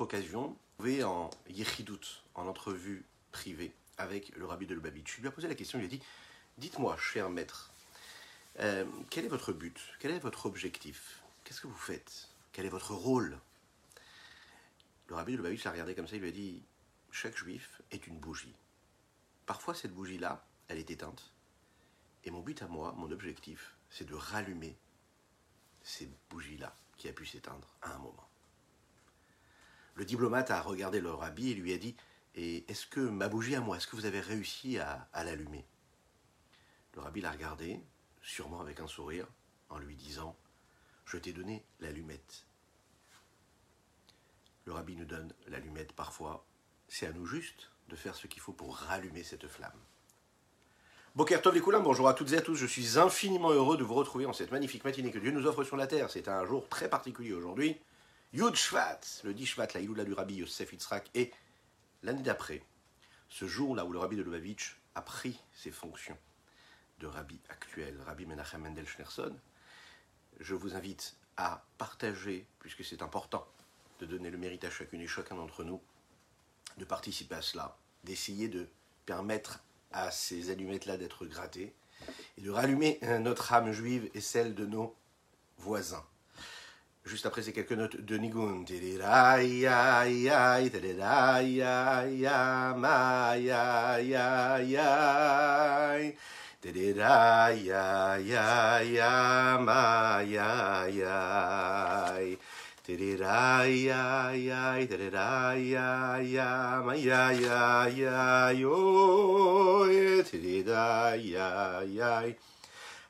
occasion, pouvez en yichidout, en entrevue privée avec le rabbi de Lubavitch. Je lui ai posé la question, il lui a dit Dites-moi, cher maître, euh, quel est votre but? Quel est votre objectif? Qu'est-ce que vous faites? Quel est votre rôle? Le rabbi de Lubavitch l'a regardé comme ça, il lui a dit Chaque juif est une bougie. Parfois, cette bougie-là, elle est éteinte. Et mon but à moi, mon objectif, c'est de rallumer ces bougies-là qui a pu s'éteindre à un moment. Le diplomate a regardé le rabbi et lui a dit est-ce que ma bougie à moi, est-ce que vous avez réussi à, l'allumer? Le rabbi l'a regardé, sûrement avec un sourire, en lui disant Je t'ai donné l'allumette. Le rabbi nous donne l'allumette parfois. C'est à nous juste de faire ce qu'il faut pour rallumer cette flamme. Bokertov les bonjour à toutes et à tous. Je suis infiniment heureux de vous retrouver en cette magnifique matinée que Dieu nous offre sur la terre. C'est un jour très particulier aujourd'hui. Yud Shvat, le 10 Shvat, la Iloula du Rabbi Yosef Yitzhak, et l'année d'après, ce jour-là où le Rabbi de Lubavitch a pris ses fonctions de Rabbi actuel, Rabbi Menachem Mendel Schneerson, je vous invite à partager, puisque c'est important de donner le mérite à chacune et chacun d'entre nous, de participer à cela, d'essayer de permettre à ces allumettes-là d'être grattées et de rallumer notre âme juive et celle de nos voisins. Juste après ces quelques notes de Nigun.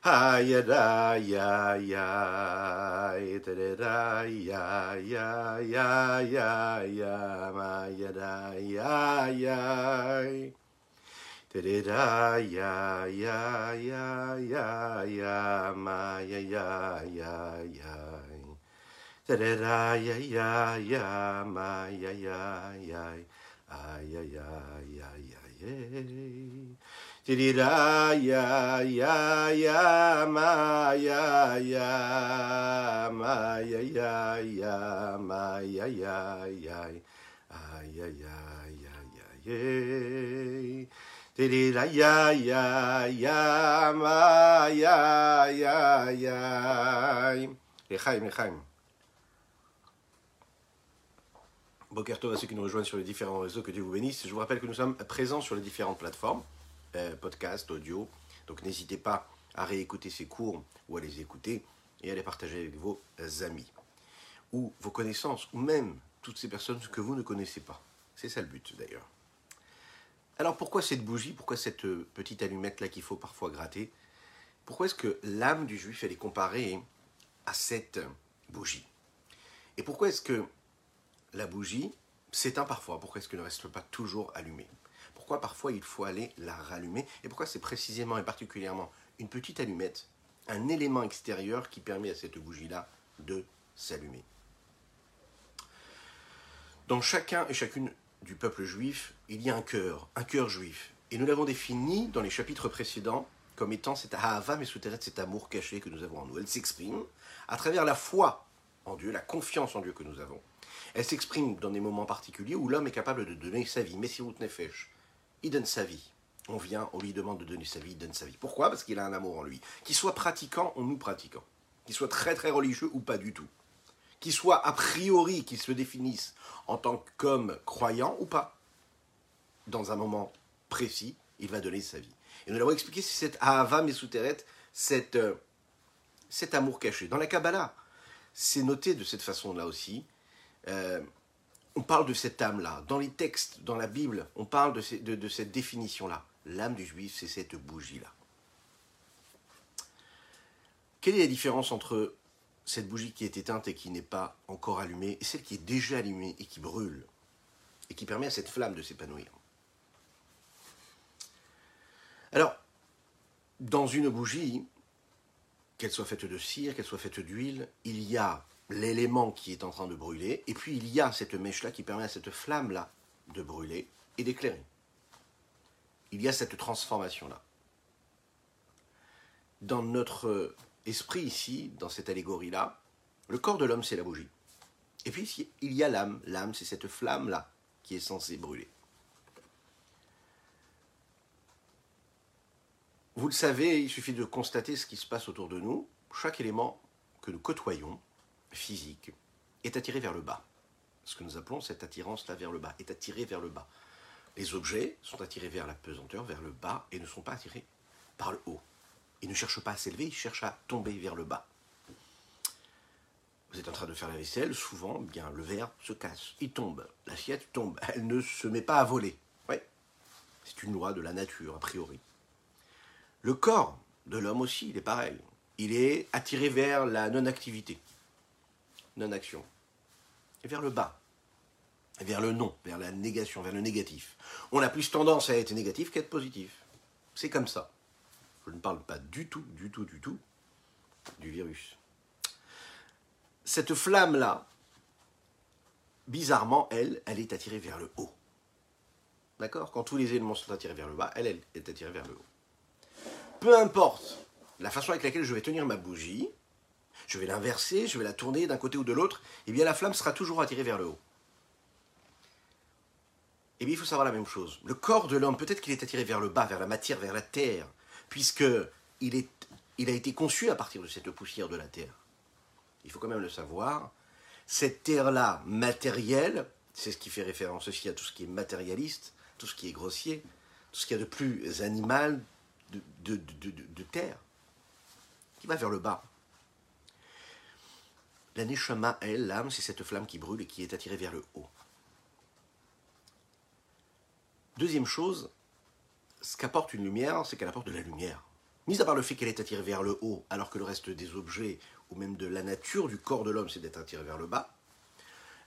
ha ya da ya ya it re da ya ya ya ya ya ma ya da ya ya it da ya ya ya ya ya ma ya ya ya ya it da ya ya ya ma ya ya ya ya ya ya ya Di-di-da, ya, ya, ya, ma, ya, ya, ma, ya, ya, ya, ma, ya, ya, ya, ay, ay, ay, ay. Di-di-da, ya, ya, ya, ma, ya, ya, ya. Lechaim, lechaim. Bokerto à ceux qui nous rejoignent sur les différents réseaux, que Dieu vous bénisse. Je vous rappelle que nous sommes présents sur les différentes plateformes, euh, podcast, audio. Donc n'hésitez pas à réécouter ces cours ou à les écouter et à les partager avec vos amis ou vos connaissances ou même toutes ces personnes que vous ne connaissez pas. C'est ça le but d'ailleurs. Alors pourquoi cette bougie? Pourquoi cette petite allumette là qu'il faut parfois gratter? Pourquoi est-ce que l'âme du juif elle est comparée à cette bougie? Et pourquoi est-ce que la bougie s'éteint parfois? Pourquoi est-ce qu'elle ne reste pas toujours allumée? Pourquoi parfois il faut aller la rallumer Et pourquoi c'est précisément et particulièrement une petite allumette, un élément extérieur qui permet à cette bougie-là de s'allumer Dans chacun et chacune du peuple juif, il y a un cœur, un cœur juif. Et nous l'avons défini dans les chapitres précédents comme étant cet ahava mesuteret, cet amour caché que nous avons en nous. Elle s'exprime à travers la foi en Dieu, la confiance en Dieu que nous avons. Elle s'exprime dans des moments particuliers où l'homme est capable de donner sa vie. Messirut Nefesh, il donne sa vie. On vient, on lui demande de donner sa vie, il donne sa vie. Pourquoi? Parce qu'il a un amour en lui. Qu'il soit pratiquant ou nous pratiquant. Qu'il soit très très religieux ou pas du tout. Qu'il soit a priori, qu'il se définisse en tant qu'homme croyant ou pas. Dans un moment précis, il va donner sa vie. Et nous l'avons expliqué, c'est cette Ahava Mesuteret, cette, euh, cet amour caché. Dans la Kabbalah, c'est noté de cette façon-là aussi. Euh, on parle de cette âme-là. Dans les textes, dans la Bible, on parle de, cette définition-là. L'âme du juif, c'est cette bougie-là. Quelle est la différence entre cette bougie qui est éteinte et qui n'est pas encore allumée et celle qui est déjà allumée et qui brûle et qui permet à cette flamme de s'épanouir? Alors, dans une bougie, qu'elle soit faite de cire, qu'elle soit faite d'huile, il y a l'élément qui est en train de brûler, et puis il y a cette mèche-là qui permet à cette flamme-là de brûler et d'éclairer. Il y a cette transformation-là. Dans notre esprit ici, dans cette allégorie-là, le corps de l'homme, c'est la bougie. Et puis il y a l'âme. L'âme, c'est cette flamme-là qui est censée brûler. Vous le savez, il suffit de constater ce qui se passe autour de nous. Chaque élément que nous côtoyons, physique, est attiré vers le bas. Ce que nous appelons cette attirance-là vers le bas, est attiré vers le bas. Les objets sont attirés vers la pesanteur, vers le bas, et ne sont pas attirés par le haut. Ils ne cherchent pas à s'élever, ils cherchent à tomber vers le bas. Vous êtes en train de faire la vaisselle, souvent, bien, le verre se casse, il tombe, l'assiette tombe, elle ne se met pas à voler. Oui, c'est une loi de la nature, a priori. Le corps de l'homme aussi, il est pareil. Il est attiré vers la non-activité, non-action, et vers le bas, vers le non, vers la négation, vers le négatif. On a plus tendance à être négatif qu'à être positif. C'est comme ça. Je ne parle pas du tout, du tout, du tout du virus. Cette flamme-là, bizarrement, elle, elle est attirée vers le haut. D'accord? Quand tous les éléments sont attirés vers le bas, elle, elle est attirée vers le haut peu importe la façon avec laquelle je vais tenir ma bougie, je vais l'inverser, je vais la tourner d'un côté ou de l'autre, et bien la flamme sera toujours attirée vers le haut. Et bien il faut savoir la même chose. Le corps de l'homme, peut-être qu'il est attiré vers le bas, vers la matière, vers la terre, puisque il, a été conçu à partir de cette poussière de la terre. Il faut quand même le savoir. Cette terre-là, matérielle, c'est ce qui fait référence aussi à tout ce qui est matérialiste, tout ce qui est grossier, tout ce qu'il y a de plus animal, de, terre, qui va vers le bas. La neshama, elle, l'âme, c'est cette flamme qui brûle et qui est attirée vers le haut. Deuxième chose, ce qu'apporte une lumière, c'est qu'elle apporte de la lumière. Mis à part le fait qu'elle est attirée vers le haut, alors que le reste des objets, ou même de la nature du corps de l'homme, c'est d'être attiré vers le bas,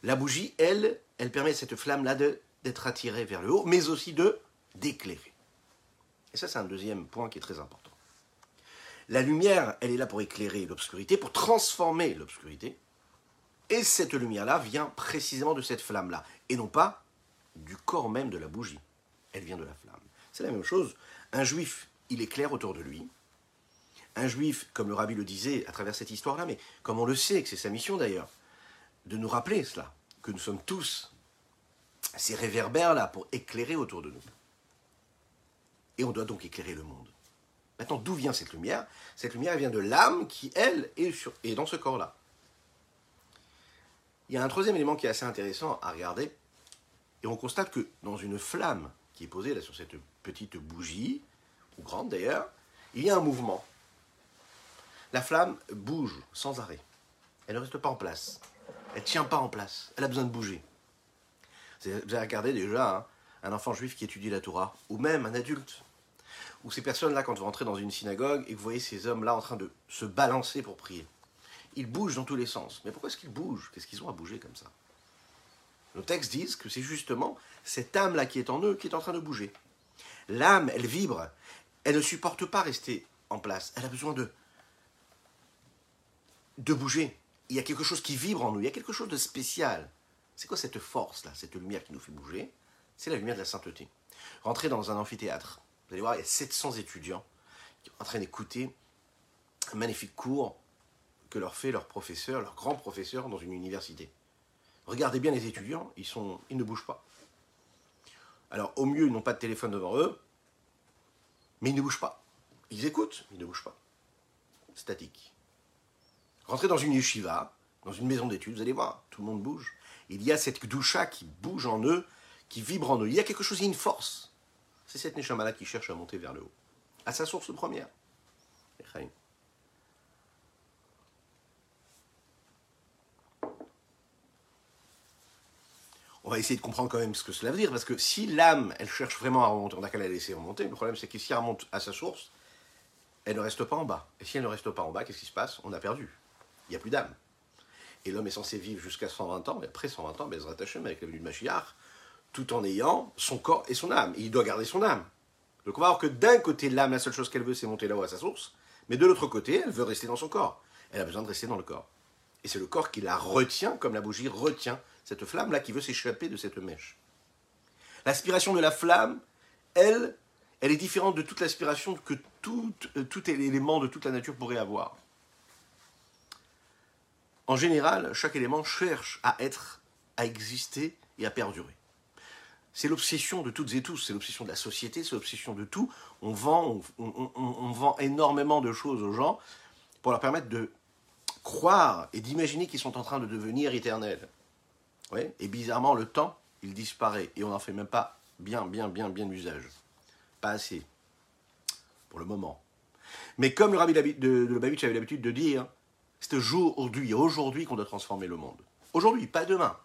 la bougie, elle, elle permet à cette flamme-là d'être attirée vers le haut, mais aussi de d'éclairer. Et ça, c'est un deuxième point qui est très important. La lumière, elle est là pour éclairer l'obscurité, pour transformer l'obscurité. Et cette lumière-là vient précisément de cette flamme-là, et non pas du corps même de la bougie. Elle vient de la flamme. C'est la même chose. Un juif, il éclaire autour de lui. Un juif, comme le rabbi le disait à travers cette histoire-là, mais comme on le sait, que c'est sa mission d'ailleurs, de nous rappeler cela, que nous sommes tous ces réverbères-là pour éclairer autour de nous. Et on doit donc éclairer le monde. Maintenant, d'où vient cette lumière? Cette lumière vient de l'âme qui, elle, est, dans ce corps-là. Il y a un troisième élément qui est assez intéressant à regarder. Et on constate que dans une flamme qui est posée sur cette petite bougie, ou grande d'ailleurs, il y a un mouvement. La flamme bouge sans arrêt. Elle ne reste pas en place. Elle ne tient pas en place. Elle a besoin de bouger. Vous avez regardé déjà hein, un enfant juif qui étudie la Torah, ou même un adulte ou ces personnes-là, quand vous rentrez dans une synagogue et que vous voyez ces hommes-là en train de se balancer pour prier, ils bougent dans tous les sens. Mais pourquoi est-ce qu'ils bougent? Qu'est-ce qu'ils ont à bouger comme ça? Nos textes disent que c'est justement cette âme-là qui est en eux qui est en train de bouger. L'âme, elle vibre, elle ne supporte pas rester en place, elle a besoin de, de bouger. Il y a quelque chose qui vibre en nous, il y a quelque chose de spécial. C'est quoi cette force-là, cette lumière qui nous fait bouger? C'est la lumière de la sainteté. Rentrer dans un amphithéâtre, vous allez voir, il y a 700 étudiants qui sont en train d'écouter un magnifique cours que leur fait leur professeur, leur grand professeur dans une université. Regardez bien les étudiants, ils, ne bougent pas. Alors au mieux, ils n'ont pas de téléphone devant eux, mais ils ne bougent pas. Ils écoutent, mais ils ne bougent pas. Statique. Rentrez dans une yeshiva, dans une maison d'études, vous allez voir, tout le monde bouge. Il y a cette doucha qui bouge en eux, qui vibre en eux. Il y a quelque chose, il y a une force. C'est cette Neshama-là qui cherche à monter vers le haut, à sa source première. On va essayer de comprendre quand même ce que cela veut dire, parce que si l'âme, elle cherche vraiment à remonter, on a qu'à la laisser remonter, le problème c'est que si elle remonte à sa source, elle ne reste pas en bas. Et si elle ne reste pas en bas, qu'est-ce qui se passe? On a perdu. Il n'y a plus d'âme. Et l'homme est censé vivre jusqu'à 120 ans, mais après 120 ans, Bezrat Hashem, avec la venue de Mashiach, tout en ayant son corps et son âme. Il doit garder son âme. Donc on va voir que d'un côté, l'âme, la seule chose qu'elle veut, c'est monter là-haut à sa source. Mais de l'autre côté, elle veut rester dans son corps. Elle a besoin de rester dans le corps. Et c'est le corps qui la retient, comme la bougie retient cette flamme-là qui veut s'échapper de cette mèche. L'aspiration de la flamme, elle, elle est différente de toute l'aspiration que tout, euh, tout élément de toute la nature pourrait avoir. En général, chaque élément cherche à être, à exister et à perdurer. C'est l'obsession de toutes et tous, c'est l'obsession de la société, c'est l'obsession de tout. On vend, on, vend énormément de choses aux gens pour leur permettre de croire et d'imaginer qu'ils sont en train de devenir éternels. Et bizarrement, le temps, il disparaît et on n'en fait même pas bien, bien, bien, bien usage. Pas assez. Pour le moment. Mais comme le rabbi de, de Babich avait l'habitude de dire, c'est aujourd'hui, aujourd'hui qu'on doit transformer le monde. Aujourd'hui, pas demain.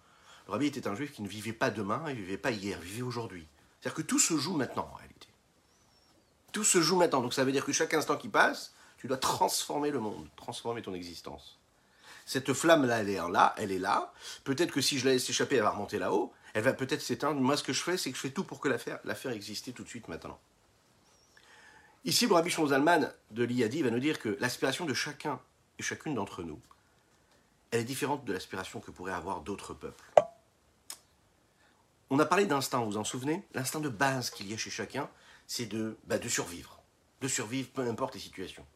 Rabbi était un juif qui ne vivait pas demain, il ne vivait pas hier, il vivait aujourd'hui. C'est-à-dire que tout se joue maintenant en réalité. Tout se joue maintenant. Donc ça veut dire que chaque instant qui passe, tu dois transformer le monde, transformer ton existence. Cette flamme-là, elle est là, elle est là. Peut-être que si je la laisse échapper, elle va remonter là-haut. Elle va peut-être s'éteindre. Moi, ce que je fais, c'est que je fais tout pour que la faire, la faire exister tout de suite maintenant. Ici, Rabbi Zalman de l'Iyadi va nous dire que l'aspiration de chacun et chacune d'entre nous, elle est différente de l'aspiration que pourraient avoir d'autres peuples. On a parlé d'instinct, vous vous en souvenez? L'instinct de base qu'il y a chez chacun, c'est de, bah, de survivre. De survivre, peu importe les situations.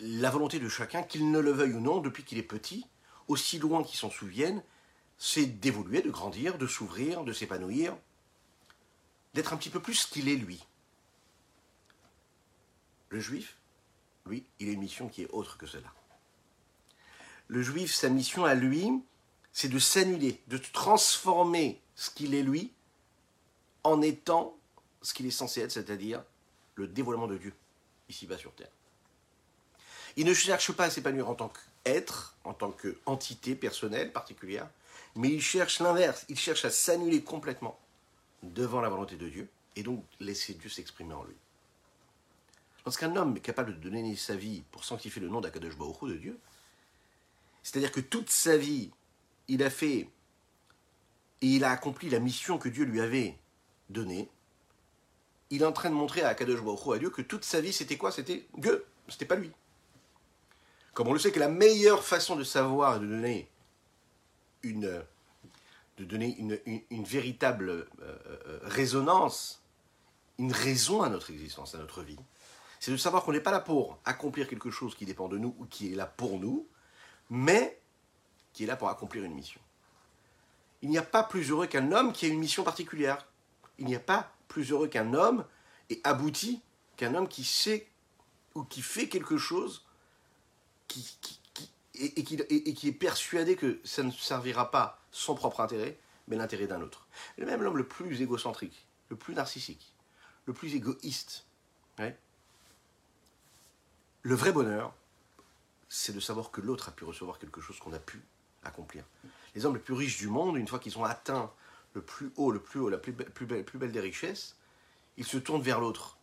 La volonté de chacun, qu'il ne le veuille ou non, depuis qu'il est petit, aussi loin qu'il s'en souvienne, c'est d'évoluer, de grandir, de s'ouvrir, de s'épanouir, d'être un petit peu plus ce qu'il est lui. Le juif, lui, il a une mission qui est autre que cela. Le juif, sa mission à lui, c'est de s'annuler, de transformer ce qu'il est lui en étant ce qu'il est censé être, c'est-à-dire le dévoilement de Dieu, ici-bas sur Terre. Il ne cherche pas à s'épanouir en tant qu'être, en tant qu'entité personnelle particulière, mais il cherche l'inverse, il cherche à s'annuler complètement devant la volonté de Dieu, et donc laisser Dieu s'exprimer en lui. Lorsqu'un homme est capable de donner sa vie pour sanctifier le nom d'Akadosh Baruch de Dieu, c'est-à-dire que toute sa vie, il a fait et il a accompli la mission que Dieu lui avait donnée, il est en train de montrer à Akadosh Baruch à Dieu que toute sa vie, c'était quoi? C'était Dieu, c'était pas lui. Comme on le sait que la meilleure façon de savoir et de donner une, de donner une, véritable euh, euh, résonance, une raison à notre existence, à notre vie, c'est de savoir qu'on n'est pas là pour accomplir quelque chose qui dépend de nous ou qui est là pour nous, mais qui est là pour accomplir une mission. Il n'y a pas plus heureux qu'un homme qui a une mission particulière. Il n'y a pas plus heureux qu'un homme et abouti qu'un homme qui sait ou qui fait quelque chose qui, et, qui, est persuadé que ça ne servira pas son propre intérêt, mais l'intérêt d'un autre. Et même l'homme le plus égocentrique, le plus narcissique, le plus égoïste, le vrai bonheur, c'est de savoir que l'autre a pu recevoir quelque chose qu'on a pu accomplir. Les hommes les plus riches du monde, une fois qu'ils ont atteint le plus haut, le plus haut, la plus belle, plus belle, plus belle des richesses, ils se tournent vers l'autre.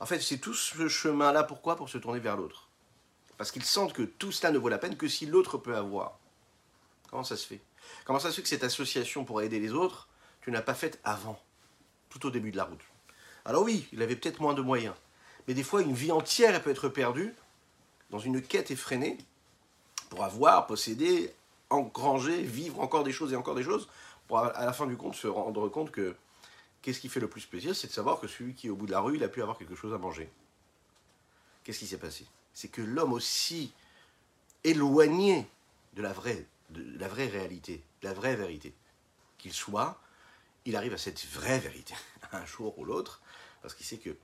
En fait, c'est tout ce chemin-là, pourquoi? Pour se tourner vers l'autre. Parce qu'ils sentent que tout cela ne vaut la peine que si l'autre peut avoir. Comment ça se fait? Comment ça se fait que cette association pour aider les autres, tu n'as pas faite avant, tout au début de la route? Alors oui, il avait peut-être moins de moyens, mais des fois, une vie entière, elle peut être perdue dans une quête effrénée pour avoir, posséder, engranger, vivre encore des choses et encore des choses, pour à la fin du compte se rendre compte que qu'est-ce qui fait le plus plaisir, c'est de savoir que celui qui est au bout de la rue, il a pu avoir quelque chose à manger. Qu'est-ce qui s'est passé? C'est que l'homme aussi éloigné de la vraie, de la vraie réalité, de la vraie vérité, qu'il soit, il arrive à cette vraie vérité, un jour ou l'autre, parce qu'il sait que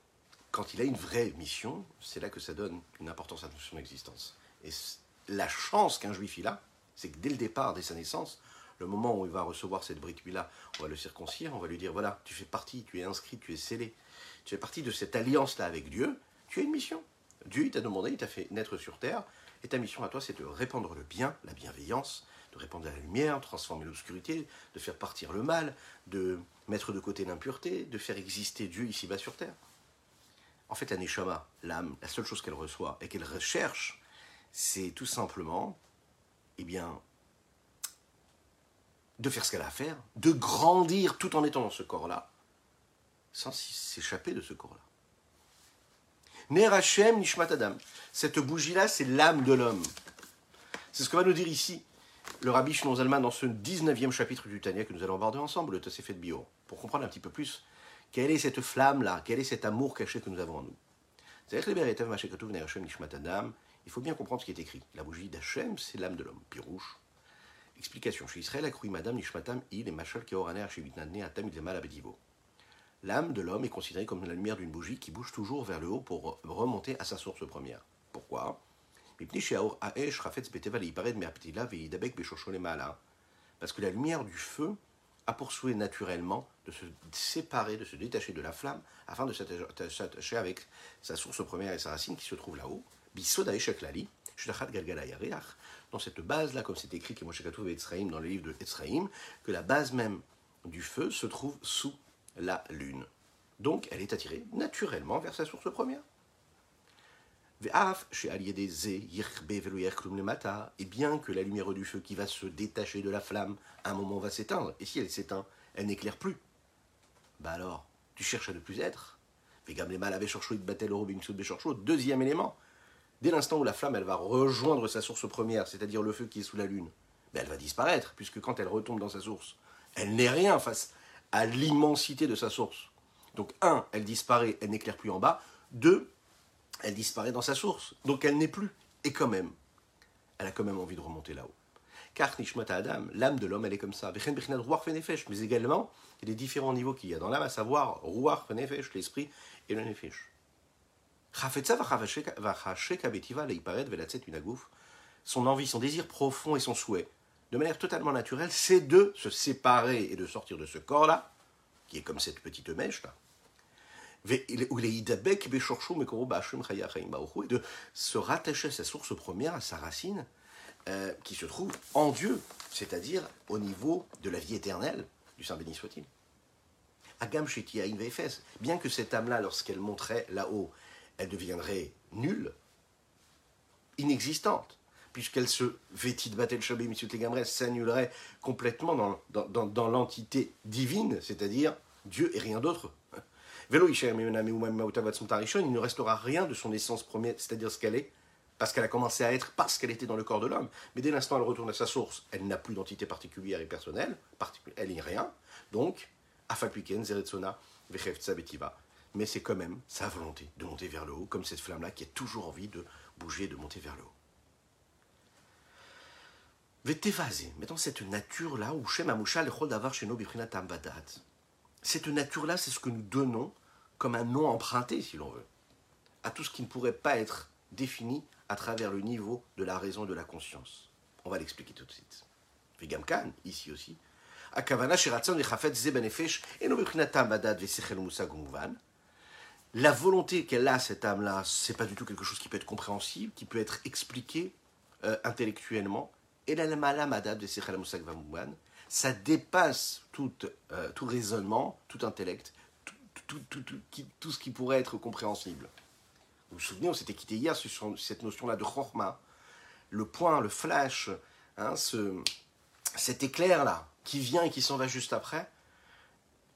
quand il a une vraie mission, c'est là que ça donne une importance à son existence. Et la chance qu'un juif il a, c'est que dès le départ, dès sa naissance, le moment où il va recevoir cette brique-là, on va le circoncire, on va lui dire voilà, tu fais partie, tu es inscrit, tu es scellé, tu fais partie de cette alliance-là avec Dieu, tu as une mission. Dieu t'a demandé, il t'a fait naître sur terre, et ta mission à toi, c'est de répandre le bien, la bienveillance, de répandre la lumière, transformer l'obscurité, de faire partir le mal, de mettre de côté l'impureté, de faire exister Dieu ici-bas sur terre. En fait, la l'âme, la seule chose qu'elle reçoit et qu'elle recherche, c'est tout simplement, eh bien, de faire ce qu'elle a à faire, de grandir tout en étant dans ce corps-là, sans s'échapper de ce corps-là. Ner Hashem Nishmat Adam. Cette bougie-là, c'est l'âme de l'homme. C'est ce que va nous dire ici le rabbi Shnon Zalman dans ce 19e chapitre du Tania que nous allons aborder ensemble, le Tosefet Bio, pour comprendre un petit peu plus quelle est cette flamme-là Quel est cet amour caché que nous avons en nous Il faut bien comprendre ce qui est écrit. La bougie d'Hachem, c'est l'âme de l'homme. Pirouche. Explication. Chez Israël, Madame Nishmatam Il et Machal Keoraner Shevitnadne Atam Abedivo. L'âme de l'homme est considérée comme la lumière d'une bougie qui bouge toujours vers le haut pour remonter à sa source première. Pourquoi? Parce que la lumière du feu a pour souhait naturellement de se séparer, de se détacher de la flamme, afin de s'attacher avec sa source première et sa racine qui se trouve là-haut. Dans cette base-là, comme c'est écrit dans le livre de Etzraïm, que la base même du feu se trouve sous la lune. Donc elle est attirée naturellement vers sa source première. Et bien que la lumière du feu qui va se détacher de la flamme, à un moment va s'éteindre, et si elle s'éteint, elle n'éclaire plus. Bah alors, tu cherches à ne plus être. Deuxième élément, dès l'instant où la flamme elle va rejoindre sa source première, c'est-à-dire le feu qui est sous la lune, ben, elle va disparaître, puisque quand elle retombe dans sa source, elle n'est rien face à l'immensité de sa source. Donc, un, elle disparaît, elle n'éclaire plus en bas. Deux, elle disparaît dans sa source. Donc, elle n'est plus. Et quand même, elle a quand même envie de remonter là-haut. Car Nishmat Adam, l'âme de l'homme, elle est comme ça. Mais également, il y a des différents niveaux qu'il y a dans l'âme, à savoir Ruach l'esprit et le Nefesh. Son envie, son désir profond et son souhait, de manière totalement naturelle, c'est de se séparer et de sortir de ce corps-là, qui est comme cette petite mèche-là, et de se rattacher à sa source première, à sa racine, euh, qui se trouve en Dieu, c'est-à-dire au niveau de la vie éternelle du Saint béni soit-il. Agam bien que cette âme-là, lorsqu'elle monterait là-haut, elle deviendrait nulle, inexistante, puisqu'elle se vêtit de Batel Shabé Gamres, s'annulerait complètement dans, dans, dans, l'entité divine, c'est-à-dire Dieu et rien d'autre. Il ne restera rien de son essence première, c'est-à-dire ce qu'elle est, parce qu'elle a commencé à être parce qu'elle était dans le corps de l'homme. Mais dès l'instant elle retourne à sa source, elle n'a plus d'entité particulière et personnelle, elle n'est rien. Donc, Afalpiken, Zeretsona, Vechevtsa Betiva. Mais c'est quand même sa volonté de monter vers le haut, comme cette flamme-là qui a toujours envie de bouger, de monter vers le haut. Vetevazé, maintenant cette nature-là, où Shem Amoucha d'avoir chez nous Cette nature-là, c'est ce que nous donnons comme un nom emprunté, si l'on veut, à tout ce qui ne pourrait pas être défini à travers le niveau de la raison et de la conscience. On va l'expliquer tout de suite. Vegamkan, ici aussi. La volonté qu'elle a, cette âme-là, c'est pas du tout quelque chose qui peut être compréhensible, qui peut être expliqué euh, intellectuellement. Et la ça dépasse tout, euh, tout raisonnement, tout intellect, tout, tout, tout, tout, ce qui pourrait être compréhensible. Vous vous souvenez, on s'était quitté hier sur cette notion-là de chorma, le point, le flash, hein, ce, cet éclair-là, qui vient et qui s'en va juste après,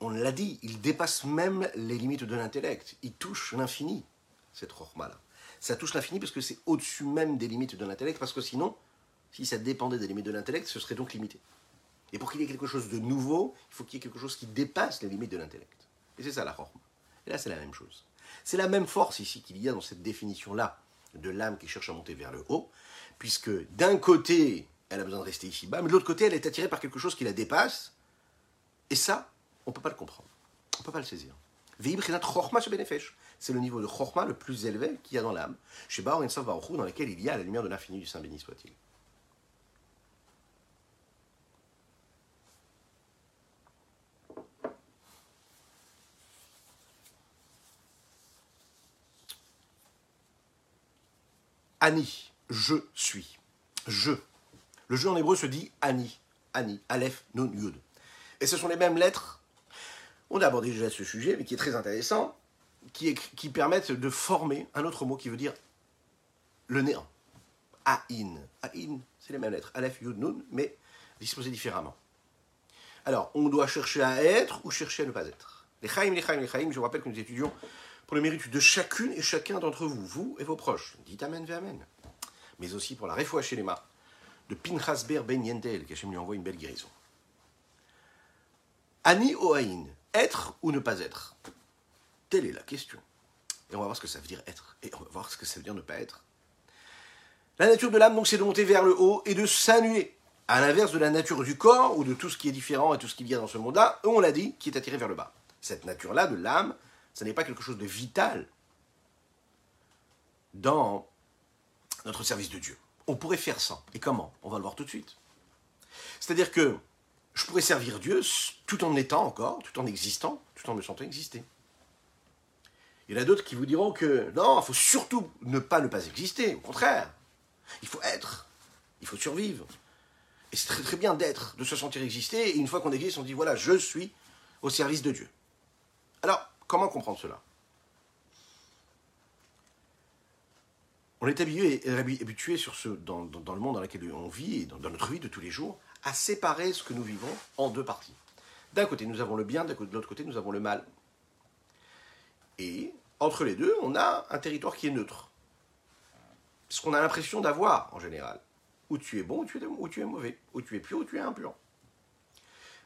on l'a dit, il dépasse même les limites de l'intellect. Il touche l'infini, cette chorma-là. Ça touche l'infini parce que c'est au-dessus même des limites de l'intellect, parce que sinon, si ça dépendait des limites de l'intellect, ce serait donc limité. Et pour qu'il y ait quelque chose de nouveau, il faut qu'il y ait quelque chose qui dépasse les limites de l'intellect. Et c'est ça la chorma. Et là, c'est la même chose. C'est la même force ici qu'il y a dans cette définition-là de l'âme qui cherche à monter vers le haut, puisque d'un côté, elle a besoin de rester ici-bas, mais de l'autre côté, elle est attirée par quelque chose qui la dépasse, et ça, on ne peut pas le comprendre, on ne peut pas le saisir. C'est le niveau de chorma le plus élevé qu'il y a dans l'âme, chez Baor dans lequel il y a la lumière de l'infini du Saint béni soit-il. Ani, je suis. Je. Le jeu en hébreu se dit Ani. Ani. Aleph, Nun, Yud. Et ce sont les mêmes lettres. On a abordé déjà ce sujet, mais qui est très intéressant, qui, qui permettent de former un autre mot qui veut dire le néant. Aïn. Aïn, c'est les mêmes lettres. Aleph, Yud, Nun, mais disposées différemment. Alors, on doit chercher à être ou chercher à ne pas être? Les chaim, les chaim, les chaim, je vous rappelle que nous étudions pour le mérite de chacune et chacun d'entre vous, vous et vos proches. Dites Amen, Amen. Mais aussi pour la les mains de Pinchas Ber Ben Yendel, qui lui envoie une belle guérison. Ani Oain, être ou ne pas être? Telle est la question. Et on va voir ce que ça veut dire être. Et on va voir ce que ça veut dire ne pas être. La nature de l'âme, donc, c'est de monter vers le haut et de s'annuler. À l'inverse de la nature du corps ou de tout ce qui est différent et tout ce qu'il y a dans ce monde-là, on l'a dit, qui est attiré vers le bas. Cette nature-là de l'âme, ce n'est pas quelque chose de vital dans notre service de Dieu. On pourrait faire ça. Et comment? On va le voir tout de suite. C'est-à-dire que je pourrais servir Dieu tout en étant encore, tout en existant, tout en me sentant exister. Il y en a d'autres qui vous diront que non, il faut surtout ne pas ne pas exister. Au contraire, il faut être, il faut survivre. Et c'est très très bien d'être, de se sentir exister. Et une fois qu'on existe, on dit voilà, je suis au service de Dieu. Alors, comment comprendre cela? On est habitué, sur ce, dans, le monde dans lequel on vit et dans, notre vie de tous les jours à séparer ce que nous vivons en deux parties. D'un côté, nous avons le bien, de l'autre côté, nous avons le mal. Et entre les deux, on a un territoire qui est neutre. Ce qu'on a l'impression d'avoir en général. Où tu es bon, ou tu es, mauvais. Où tu es pur, ou tu es impur.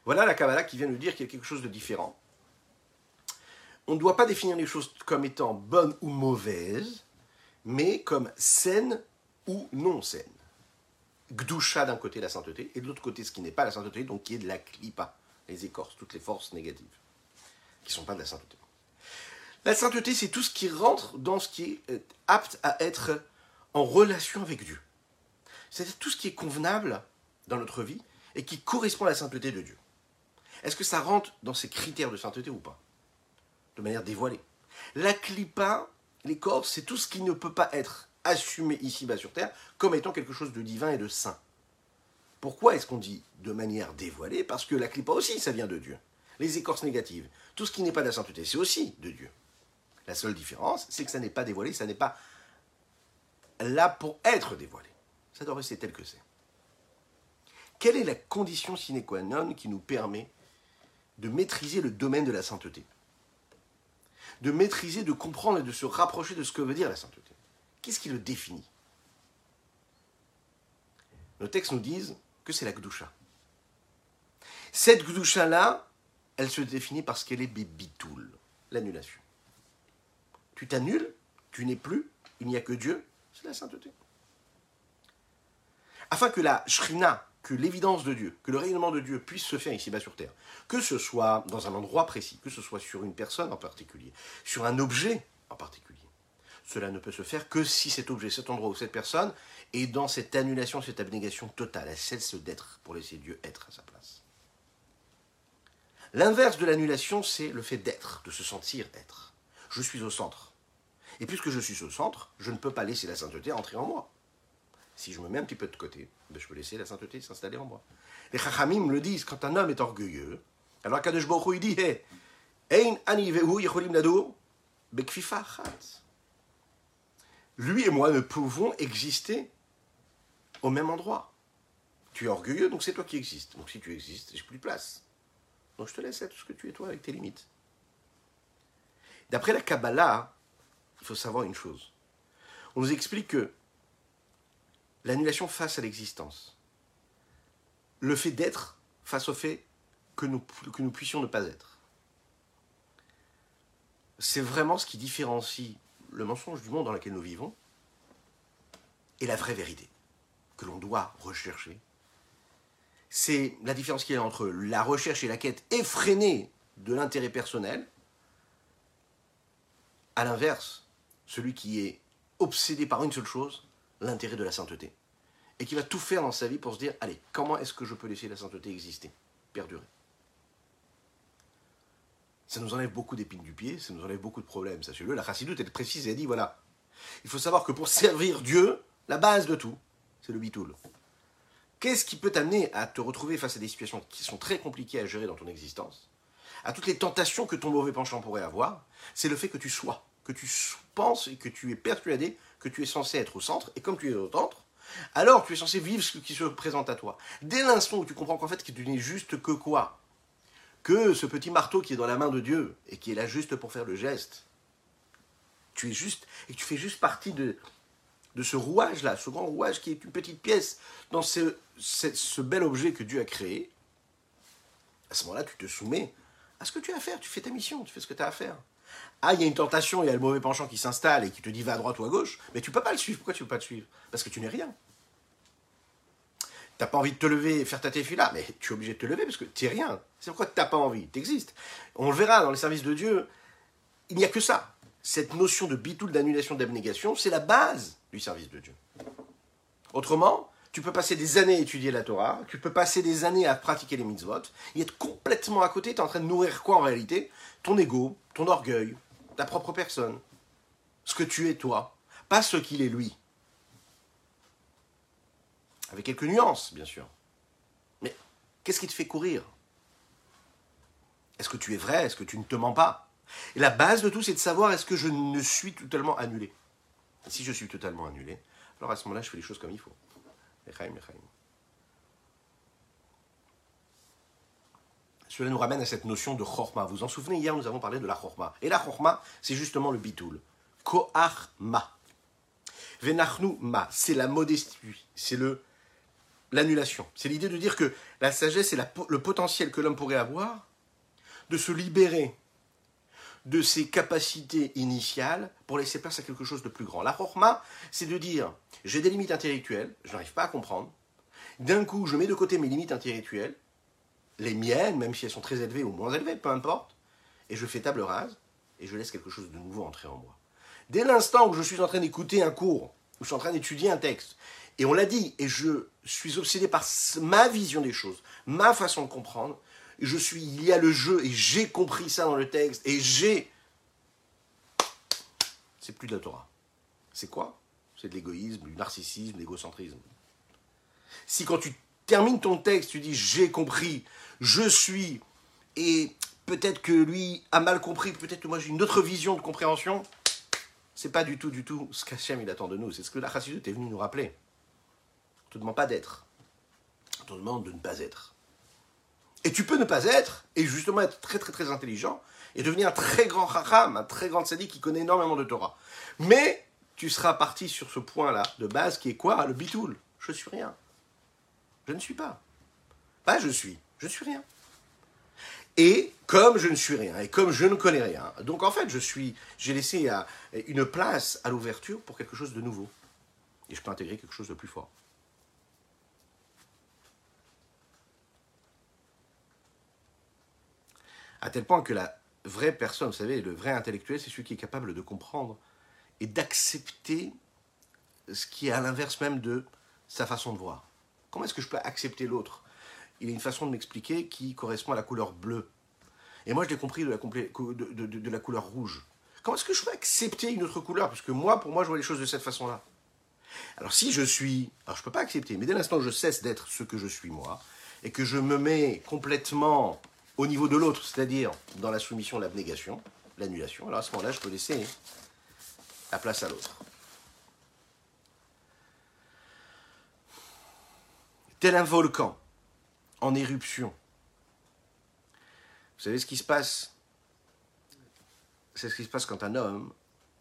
Voilà la Kabbalah qui vient nous dire qu'il y a quelque chose de différent. On ne doit pas définir les choses comme étant bonnes ou mauvaises, mais comme saines ou non saines. Gdusha d'un côté la sainteté, et de l'autre côté ce qui n'est pas la sainteté, donc qui est de la klipa, les écorces, toutes les forces négatives, qui ne sont pas de la sainteté. La sainteté, c'est tout ce qui rentre dans ce qui est apte à être en relation avec Dieu. C'est-à-dire tout ce qui est convenable dans notre vie et qui correspond à la sainteté de Dieu. Est-ce que ça rentre dans ces critères de sainteté ou pas? De manière dévoilée. La clipa, l'écorce, c'est tout ce qui ne peut pas être assumé ici-bas sur Terre comme étant quelque chose de divin et de saint. Pourquoi est-ce qu'on dit de manière dévoilée Parce que la clipa aussi, ça vient de Dieu. Les écorces négatives, tout ce qui n'est pas de la sainteté, c'est aussi de Dieu. La seule différence, c'est que ça n'est pas dévoilé, ça n'est pas là pour être dévoilé. Ça doit rester tel que c'est. Quelle est la condition sine qua non qui nous permet de maîtriser le domaine de la sainteté? De maîtriser, de comprendre et de se rapprocher de ce que veut dire la sainteté Qu'est-ce qui le définit? Nos textes nous disent que c'est la Gdusha. Cette Gdusha-là, elle se définit parce qu'elle est bébitoul, l'annulation. Tu t'annules, tu n'es plus, il n'y a que Dieu, c'est la sainteté. Afin que la shrina, que l'évidence de Dieu, que le rayonnement de Dieu puisse se faire ici-bas sur terre, que ce soit dans un endroit précis, que ce soit sur une personne en particulier, sur un objet en particulier, cela ne peut se faire que si cet objet, cet endroit ou cette personne est dans cette annulation, cette abnégation totale. Elle cesse d'être pour laisser Dieu être à sa place. L'inverse de l'annulation, c'est le fait d'être, de se sentir être. Je suis au centre. Et puisque je suis au centre, je ne peux pas laisser la sainteté entrer en moi. Si je me mets un petit peu de côté, ben, je peux laisser la sainteté s'installer en moi. Les Chachamim le disent, quand un homme est orgueilleux, alors Kadesh Baruch il dit, hey, Ein ani vehu yicholim nadur, bekfifa lui et moi ne pouvons exister au même endroit. Tu es orgueilleux, donc c'est toi qui existes. Donc si tu existes, j'ai plus de place. Donc je te laisse être ce que tu es toi avec tes limites. D'après la Kabbalah, il faut savoir une chose. On nous explique que l'annulation face à l'existence, le fait d'être face au fait que nous, que nous puissions ne pas être, c'est vraiment ce qui différencie le mensonge du monde dans lequel nous vivons et la vraie vérité que l'on doit rechercher. C'est la différence qu'il y a entre la recherche et la quête effrénée de l'intérêt personnel, à l'inverse, celui qui est obsédé par une seule chose, l'intérêt de la sainteté, et qui va tout faire dans sa vie pour se dire, allez, comment est-ce que je peux laisser la sainteté exister, perdurer? Ça nous enlève beaucoup d'épines du pied, ça nous enlève beaucoup de problèmes, sachez-le. La chassidoute est précise elle dit voilà, il faut savoir que pour servir Dieu, la base de tout, c'est le bitoul. Qu'est-ce qui peut t'amener à te retrouver face à des situations qui sont très compliquées à gérer dans ton existence? À toutes les tentations que ton mauvais penchant pourrait avoir? C'est le fait que tu sois, que tu penses et que tu es persuadé que tu es censé être au centre, et comme tu es au centre, alors tu es censé vivre ce qui se présente à toi. Dès l'instant où tu comprends qu'en fait que tu n'es juste que quoi? Que ce petit marteau qui est dans la main de Dieu et qui est là juste pour faire le geste. Tu es juste, et tu fais juste partie de, de ce rouage-là, ce grand rouage qui est une petite pièce dans ce, ce, bel objet que Dieu a créé. À ce moment-là, tu te soumets à ce que tu as à faire, tu fais ta mission, tu fais ce que tu as à faire. Ah, il y a une tentation, il y a le mauvais penchant qui s'installe et qui te dit va à droite ou à gauche, mais tu peux pas le suivre. Pourquoi tu peux pas le suivre? Parce que tu n'es rien. T'as pas envie de te lever et faire ta là, mais tu es obligé de te lever parce que tu n'es rien. C'est pourquoi tu n'as pas envie, tu existes. On le verra dans les services de Dieu, il n'y a que ça. Cette notion de bitoul, d'annulation, d'abnégation, c'est la base du service de Dieu. Autrement, tu peux passer des années à étudier la Torah, tu peux passer des années à pratiquer les mitzvot, et être complètement à côté, tu es en train de nourrir quoi en réalité? Ton ego, ton orgueil, ta propre personne. Ce que tu es toi, pas ce qu'il est lui. Avec quelques nuances, bien sûr. Mais qu'est-ce qui te fait courir? Est-ce que tu es vrai? Est-ce que tu ne te mens pas? Et la base de tout, c'est de savoir est-ce que je ne suis totalement annulé? si je suis totalement annulé, alors à ce moment-là, je fais les choses comme il faut. Cela nous ramène à cette notion de chorma. Vous vous en souvenez, hier nous avons parlé de la chorma. Et la chorma, c'est justement le bitoul. Ko'ar-ma. Venachnu ma, c'est la modestie, c'est le l'annulation. C'est l'idée de dire que la sagesse est le potentiel que l'homme pourrait avoir de se libérer de ses capacités initiales pour laisser place à quelque chose de plus grand. La chorma, c'est de dire j'ai des limites intellectuelles, je n'arrive pas à comprendre. D'un coup, je mets de côté mes limites intellectuelles, les miennes, même si elles sont très élevées ou moins élevées, peu importe, et je fais table rase et je laisse quelque chose de nouveau entrer en moi. Dès l'instant où je suis en train d'écouter un cours, où je suis en train d'étudier un texte, et on l'a dit, et je suis obsédé par ma vision des choses, ma façon de comprendre, je suis, il y a le jeu et j'ai compris ça dans le texte et j'ai. C'est plus de la Torah. C'est quoi? C'est de l'égoïsme, du narcissisme, de l'égocentrisme. Si quand tu termines ton texte, tu dis j'ai compris, je suis, et peut-être que lui a mal compris, peut-être que moi j'ai une autre vision de compréhension, c'est pas du tout, du tout ce qu'Hachem il attend de nous. C'est ce que la Chassidut est venu nous rappeler. On ne te demande pas d'être. On te demande de ne pas être. Et tu peux ne pas être, et justement être très très très intelligent, et devenir un très grand chacham, un très grand sadique qui connaît énormément de Torah. Mais tu seras parti sur ce point-là de base qui est quoi? Le bitoul. Je suis rien. Je ne suis pas. Pas je suis. Je suis rien. Et comme je ne suis rien, et comme je ne connais rien, donc en fait, je suis, j'ai laissé une place à l'ouverture pour quelque chose de nouveau. Et je peux intégrer quelque chose de plus fort. À tel point que la vraie personne, vous savez, le vrai intellectuel, c'est celui qui est capable de comprendre et d'accepter ce qui est à l'inverse même de sa façon de voir. Comment est-ce que je peux accepter l'autre? Il a une façon de m'expliquer qui correspond à la couleur bleue. Et moi, je l'ai compris de la, couleur rouge. Comment est-ce que je peux accepter une autre couleur? Parce que moi, pour moi, je vois les choses de cette façon-là. Alors si je suis... Alors je ne peux pas accepter, mais dès l'instant où je cesse d'être ce que je suis moi, et que je me mets complètement au niveau de l'autre, c'est-à-dire dans la soumission, l'abnégation, l'annulation. Alors à ce moment-là, je peux laisser la place à l'autre. Tel un volcan en éruption. Vous savez ce qui se passe? C'est ce qui se passe quand un homme,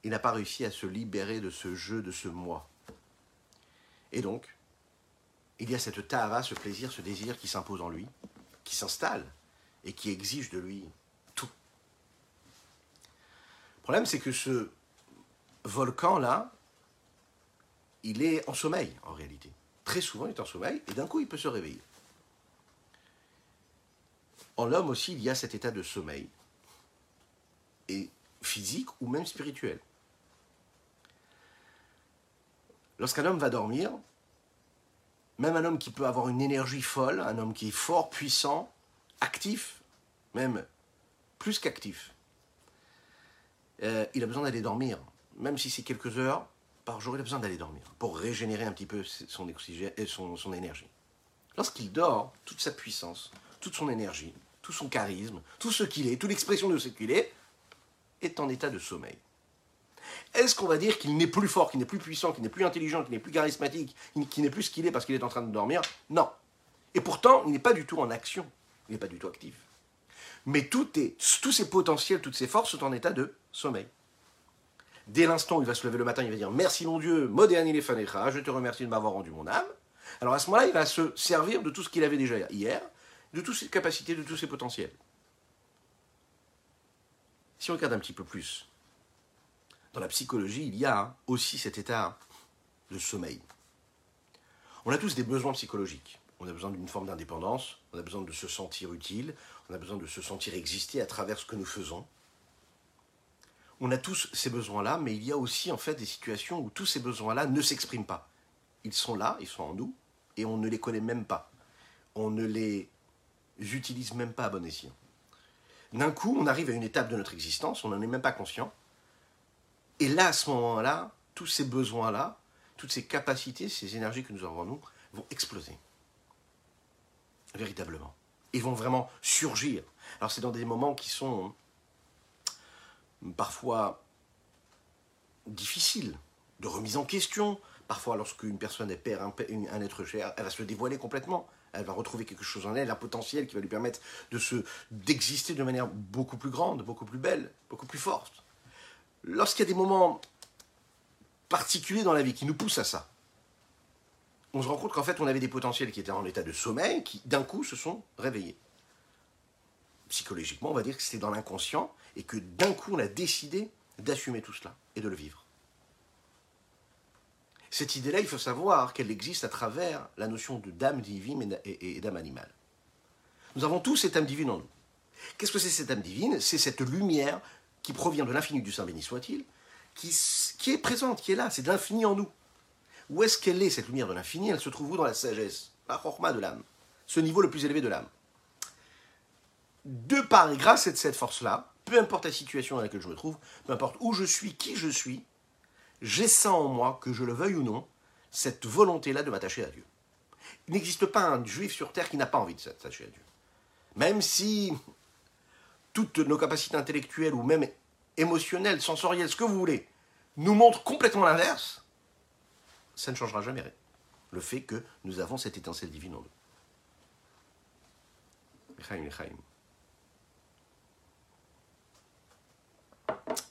il n'a pas réussi à se libérer de ce jeu, de ce moi. Et donc, il y a cette tahara, ce plaisir, ce désir qui s'impose en lui, qui s'installe et qui exige de lui tout. Le problème, c'est que ce volcan-là, il est en sommeil, en réalité. Très souvent, il est en sommeil, et d'un coup, il peut se réveiller. En l'homme aussi, il y a cet état de sommeil, et physique ou même spirituel. Lorsqu'un homme va dormir, même un homme qui peut avoir une énergie folle, un homme qui est fort, puissant, actif, même plus qu'actif, euh, il a besoin d'aller dormir. Même si c'est quelques heures par jour, il a besoin d'aller dormir pour régénérer un petit peu son, son énergie. Lorsqu'il dort, toute sa puissance, toute son énergie, tout son charisme, tout ce qu'il est, toute l'expression de ce qu'il est, est en état de sommeil. Est-ce qu'on va dire qu'il n'est plus fort, qu'il n'est plus puissant, qu'il n'est plus intelligent, qu'il n'est plus charismatique, qu'il n'est plus ce qu'il est parce qu'il est en train de dormir? Non. Et pourtant, il n'est pas du tout en action il n'est pas du tout actif. Mais tous ses potentiels, toutes ses forces sont en état de sommeil. Dès l'instant où il va se lever le matin, il va dire Merci mon Dieu, Modéani je te remercie de m'avoir rendu mon âme. Alors à ce moment-là, il va se servir de tout ce qu'il avait déjà hier, de toutes ses capacités, de tous ses potentiels. Si on regarde un petit peu plus, dans la psychologie, il y a aussi cet état de sommeil. On a tous des besoins psychologiques. On a besoin d'une forme d'indépendance, on a besoin de se sentir utile, on a besoin de se sentir exister à travers ce que nous faisons. On a tous ces besoins-là, mais il y a aussi en fait des situations où tous ces besoins-là ne s'expriment pas. Ils sont là, ils sont en nous, et on ne les connaît même pas. On ne les utilise même pas à bon escient. D'un coup, on arrive à une étape de notre existence, on n'en est même pas conscient. Et là, à ce moment-là, tous ces besoins-là, toutes ces capacités, ces énergies que nous avons en nous, vont exploser. Véritablement. Ils vont vraiment surgir. Alors c'est dans des moments qui sont parfois difficiles, de remise en question. Parfois, lorsqu'une personne perd un, être cher, elle va se dévoiler complètement. Elle va retrouver quelque chose en elle, un potentiel qui va lui permettre de d'exister de manière beaucoup plus grande, beaucoup plus belle, beaucoup plus forte. Lorsqu'il y a des moments particuliers dans la vie qui nous poussent à ça, on se rend compte qu'en fait, on avait des potentiels qui étaient en état de sommeil, qui d'un coup se sont réveillés. Psychologiquement, on va dire que c'était dans l'inconscient, et que d'un coup, on a décidé d'assumer tout cela et de le vivre. Cette idée-là, il faut savoir qu'elle existe à travers la notion de d'âme divine et, d'âme animale. Nous avons tous cette âme divine en nous. Qu'est-ce que c'est cette âme divine? C'est cette lumière qui provient de l'infini du Saint béni soit-il, qui, qui, est présente, qui est là, c'est de l'infini en nous. Où est-ce qu'elle est, cette lumière de l'infini? Elle se trouve où dans la sagesse, la chorma de l'âme, ce niveau le plus élevé de l'âme. De par et grâce à cette force-là, peu importe la situation dans laquelle je me trouve, peu importe où je suis, qui je suis, j'ai ça en moi, que je le veuille ou non, cette volonté-là de m'attacher à Dieu. Il n'existe pas un juif sur terre qui n'a pas envie de s'attacher à Dieu. Même si toutes nos capacités intellectuelles ou même émotionnelles, sensorielles, ce que vous voulez, nous montrent complètement l'inverse, ça ne changera jamais rien. Le fait que nous avons cette étincelle divine en nous.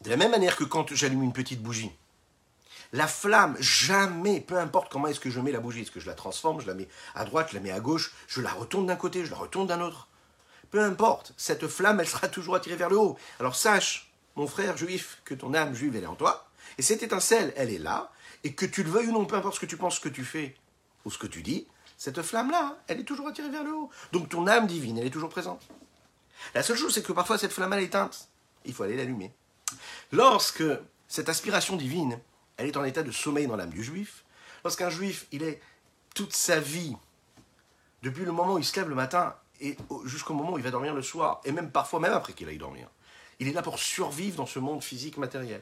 De la même manière que quand j'allume une petite bougie, la flamme, jamais, peu importe comment est-ce que je mets la bougie, est-ce que je la transforme, je la mets à droite, je la mets à gauche, je la retourne d'un côté, je la retourne d'un autre. Peu importe, cette flamme, elle sera toujours attirée vers le haut. Alors sache, mon frère juif, que ton âme juive, elle est en toi, et cette étincelle, elle est là, et que tu le veuilles ou non, peu importe ce que tu penses, ce que tu fais, ou ce que tu dis, cette flamme-là, elle est toujours attirée vers le haut. Donc ton âme divine, elle est toujours présente. La seule chose, c'est que parfois cette flamme, elle est éteinte. Il faut aller l'allumer. Lorsque cette aspiration divine, elle est en état de sommeil dans l'âme du juif, lorsqu'un juif, il est toute sa vie, depuis le moment où il se lève le matin et jusqu'au moment où il va dormir le soir, et même parfois, même après qu'il aille dormir, il est là pour survivre dans ce monde physique matériel.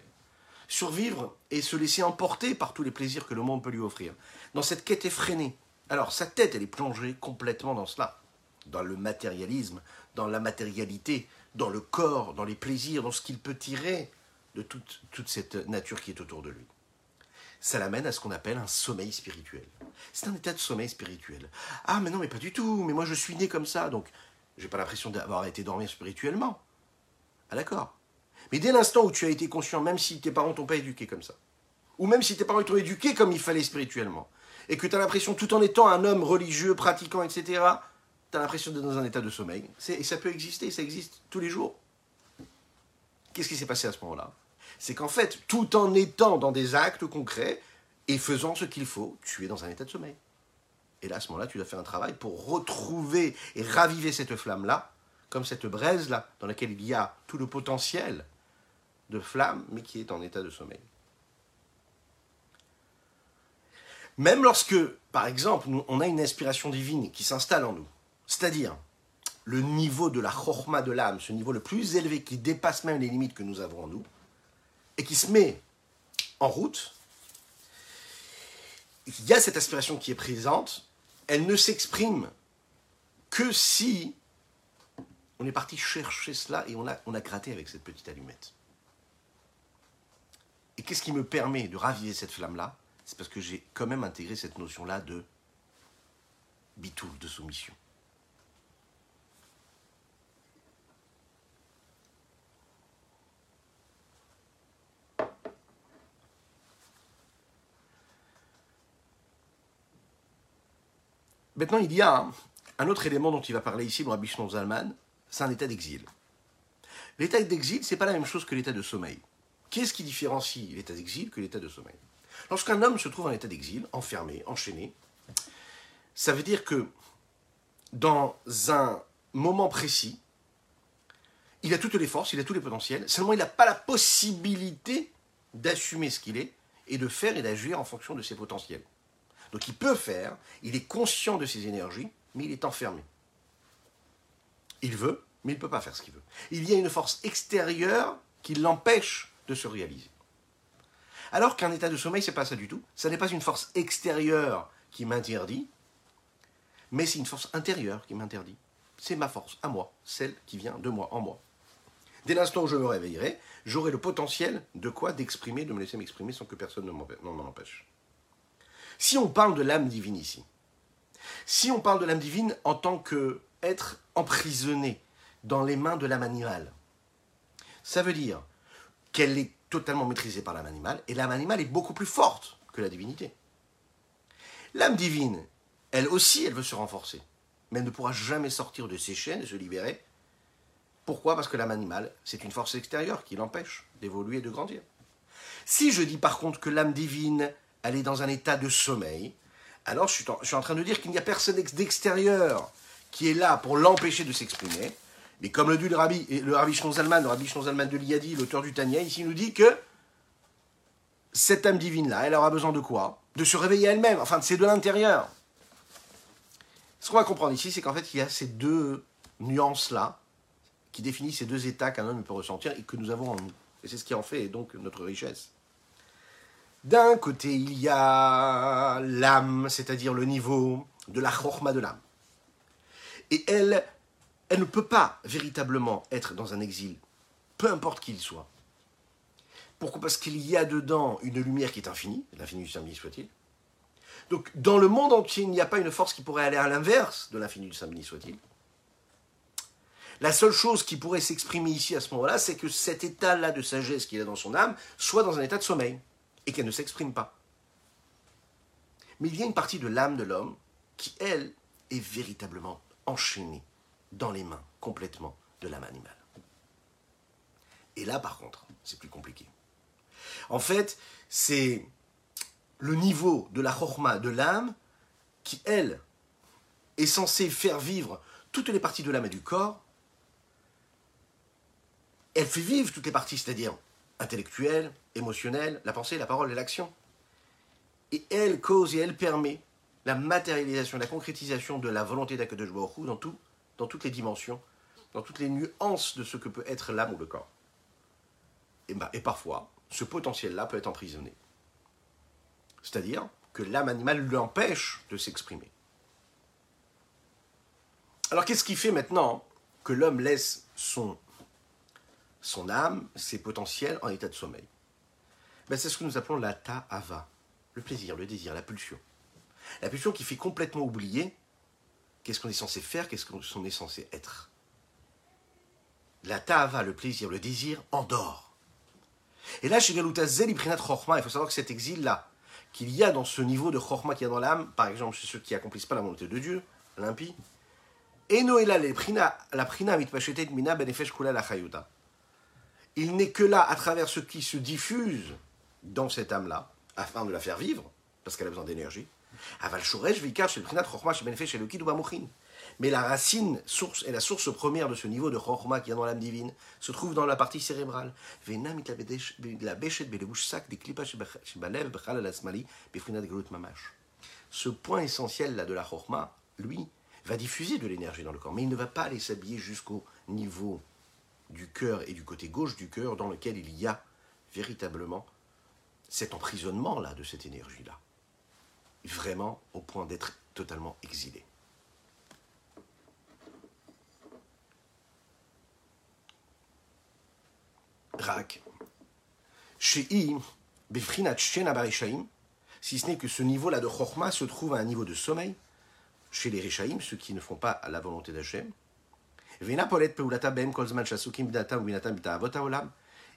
Survivre et se laisser emporter par tous les plaisirs que le monde peut lui offrir. Dans cette quête effrénée. Alors, sa tête, elle est plongée complètement dans cela. Dans le matérialisme, dans la matérialité, dans le corps, dans les plaisirs, dans ce qu'il peut tirer de toute, toute cette nature qui est autour de lui. Ça l'amène à ce qu'on appelle un sommeil spirituel. C'est un état de sommeil spirituel. Ah, mais non, mais pas du tout, mais moi je suis né comme ça, donc j'ai pas l'impression d'avoir été dormir spirituellement. Ah, d'accord. Mais dès l'instant où tu as été conscient, même si tes parents t'ont pas éduqué comme ça, ou même si tes parents t'ont éduqué comme il fallait spirituellement, et que tu as l'impression, tout en étant un homme religieux, pratiquant, etc., tu as l'impression d'être dans un état de sommeil. Et ça peut exister, ça existe tous les jours. Qu'est-ce qui s'est passé à ce moment-là? C'est qu'en fait, tout en étant dans des actes concrets et faisant ce qu'il faut, tu es dans un état de sommeil. Et là, à ce moment-là, tu dois faire un travail pour retrouver et raviver cette flamme-là, comme cette braise-là, dans laquelle il y a tout le potentiel de flamme, mais qui est en état de sommeil. Même lorsque, par exemple, on a une inspiration divine qui s'installe en nous, c'est-à-dire le niveau de la chorma de l'âme, ce niveau le plus élevé qui dépasse même les limites que nous avons en nous, et qui se met en route, il y a cette aspiration qui est présente, elle ne s'exprime que si on est parti chercher cela et on a, on a gratté avec cette petite allumette. Et qu'est-ce qui me permet de raviver cette flamme-là? C'est parce que j'ai quand même intégré cette notion-là de bitoul, de soumission. Maintenant, il y a un, autre élément dont il va parler ici, le Rabbi Zalman, c'est un état d'exil. L'état d'exil, c'est pas la même chose que l'état de sommeil. Qu'est-ce qui différencie l'état d'exil que l'état de sommeil? Lorsqu'un homme se trouve en état d'exil, enfermé, enchaîné, ça veut dire que dans un moment précis, il a toutes les forces, il a tous les potentiels, seulement il n'a pas la possibilité d'assumer ce qu'il est et de faire et d'agir en fonction de ses potentiels. Donc il peut faire, il est conscient de ses énergies, mais il est enfermé. Il veut, mais il ne peut pas faire ce qu'il veut. Il y a une force extérieure qui l'empêche de se réaliser. Alors qu'un état de sommeil, c'est pas ça du tout. Ça n'est pas une force extérieure qui m'interdit, mais c'est une force intérieure qui m'interdit. C'est ma force, à moi, celle qui vient de moi, en moi. Dès l'instant où je me réveillerai, j'aurai le potentiel de quoi D'exprimer, de me laisser m'exprimer sans que personne ne m'en empêche. Si on parle de l'âme divine ici, si on parle de l'âme divine en tant qu'être emprisonné dans les mains de l'âme animale, ça veut dire qu'elle est totalement maîtrisée par l'âme animale, et l'âme animale est beaucoup plus forte que la divinité. L'âme divine, elle aussi, elle veut se renforcer, mais elle ne pourra jamais sortir de ses chaînes et se libérer. Pourquoi? Parce que l'âme animale, c'est une force extérieure qui l'empêche d'évoluer et de grandir. Si je dis par contre que l'âme divine, elle est dans un état de sommeil, alors je suis en, je suis train de dire qu'il n'y a personne d'extérieur qui est là pour l'empêcher de s'exprimer, mais comme le dit le rabbi, le rabbi Zalman, le rabbi Zalman de l'Iyadi, l'auteur du Tania, ici nous dit que cette âme divine-là, elle aura besoin de quoi? De se réveiller elle-même, enfin c'est de l'intérieur. Ce qu'on va comprendre ici, c'est qu'en fait, il y a ces deux nuances-là qui définissent ces deux états qu'un homme peut ressentir et que nous avons en nous. Et c'est ce qui en fait donc notre richesse. D'un côté, il y a l'âme, c'est-à-dire le niveau de la chorma de l'âme. Et elle, elle ne peut pas véritablement être dans un exil, peu importe qui il soit. Pourquoi? Parce qu'il y a dedans une lumière qui est infinie, l'infini du Saint-Béni soit-il. Donc, dans le monde entier, il n'y a pas une force qui pourrait aller à l'inverse de l'infini du Saint-Béni soit-il. La seule chose qui pourrait s'exprimer ici à ce moment-là, c'est que cet état-là de sagesse qu'il a dans son âme soit dans un état de sommeil et qu'elle ne s'exprime pas. Mais il y a une partie de l'âme de l'homme qui, elle, est véritablement enchaînée dans les mains complètement de l'âme animale. Et là, par contre, c'est plus compliqué. En fait, c'est le niveau de la chorma de l'âme qui, elle, est censée faire vivre toutes les parties de l'âme et du corps. Elle fait vivre toutes les parties, c'est-à-dire intellectuelle, émotionnelle, la pensée, la parole et l'action. Et elle cause et elle permet la matérialisation, la concrétisation de la volonté d'Akadosh dans tout dans toutes les dimensions, dans toutes les nuances de ce que peut être l'âme ou le corps. Et, bah, et parfois, ce potentiel-là peut être emprisonné. C'est-à-dire que l'âme animale l'empêche de s'exprimer. Alors qu'est-ce qui fait maintenant que l'homme laisse son, son âme, ses potentiels en état de sommeil? Ben, C'est ce que nous appelons la le plaisir, le désir, la pulsion. La pulsion qui fait complètement oublier Qu'est-ce qu'on est censé faire? Qu'est-ce qu'on est censé être? La ta'ava, le plaisir, le désir, endort. Et là, chez Galuta Zel, il faut savoir que cet exil-là, qu'il y a dans ce niveau de Chorma qu'il y a dans l'âme, par exemple chez ceux qui accomplissent pas la volonté de Dieu, l'impie, et Noéla, la prina la chayuta. Il n'est que là, à travers ce qui se diffuse dans cette âme-là, afin de la faire vivre, parce qu'elle a besoin d'énergie, mais la racine source et la source première de ce niveau de chorma qui est dans l'âme divine se trouve dans la partie cérébrale. Ce point essentiel là de la chorma, lui, va diffuser de l'énergie dans le corps, mais il ne va pas aller s'habiller jusqu'au niveau du cœur et du côté gauche du cœur dans lequel il y a véritablement cet emprisonnement là de cette énergie là vraiment au point d'être totalement exilé. Rak, chez Befrinat si ce n'est que ce niveau-là de Chorma se trouve à un niveau de sommeil, chez les Rishaim, ceux qui ne font pas la volonté d'Hachem,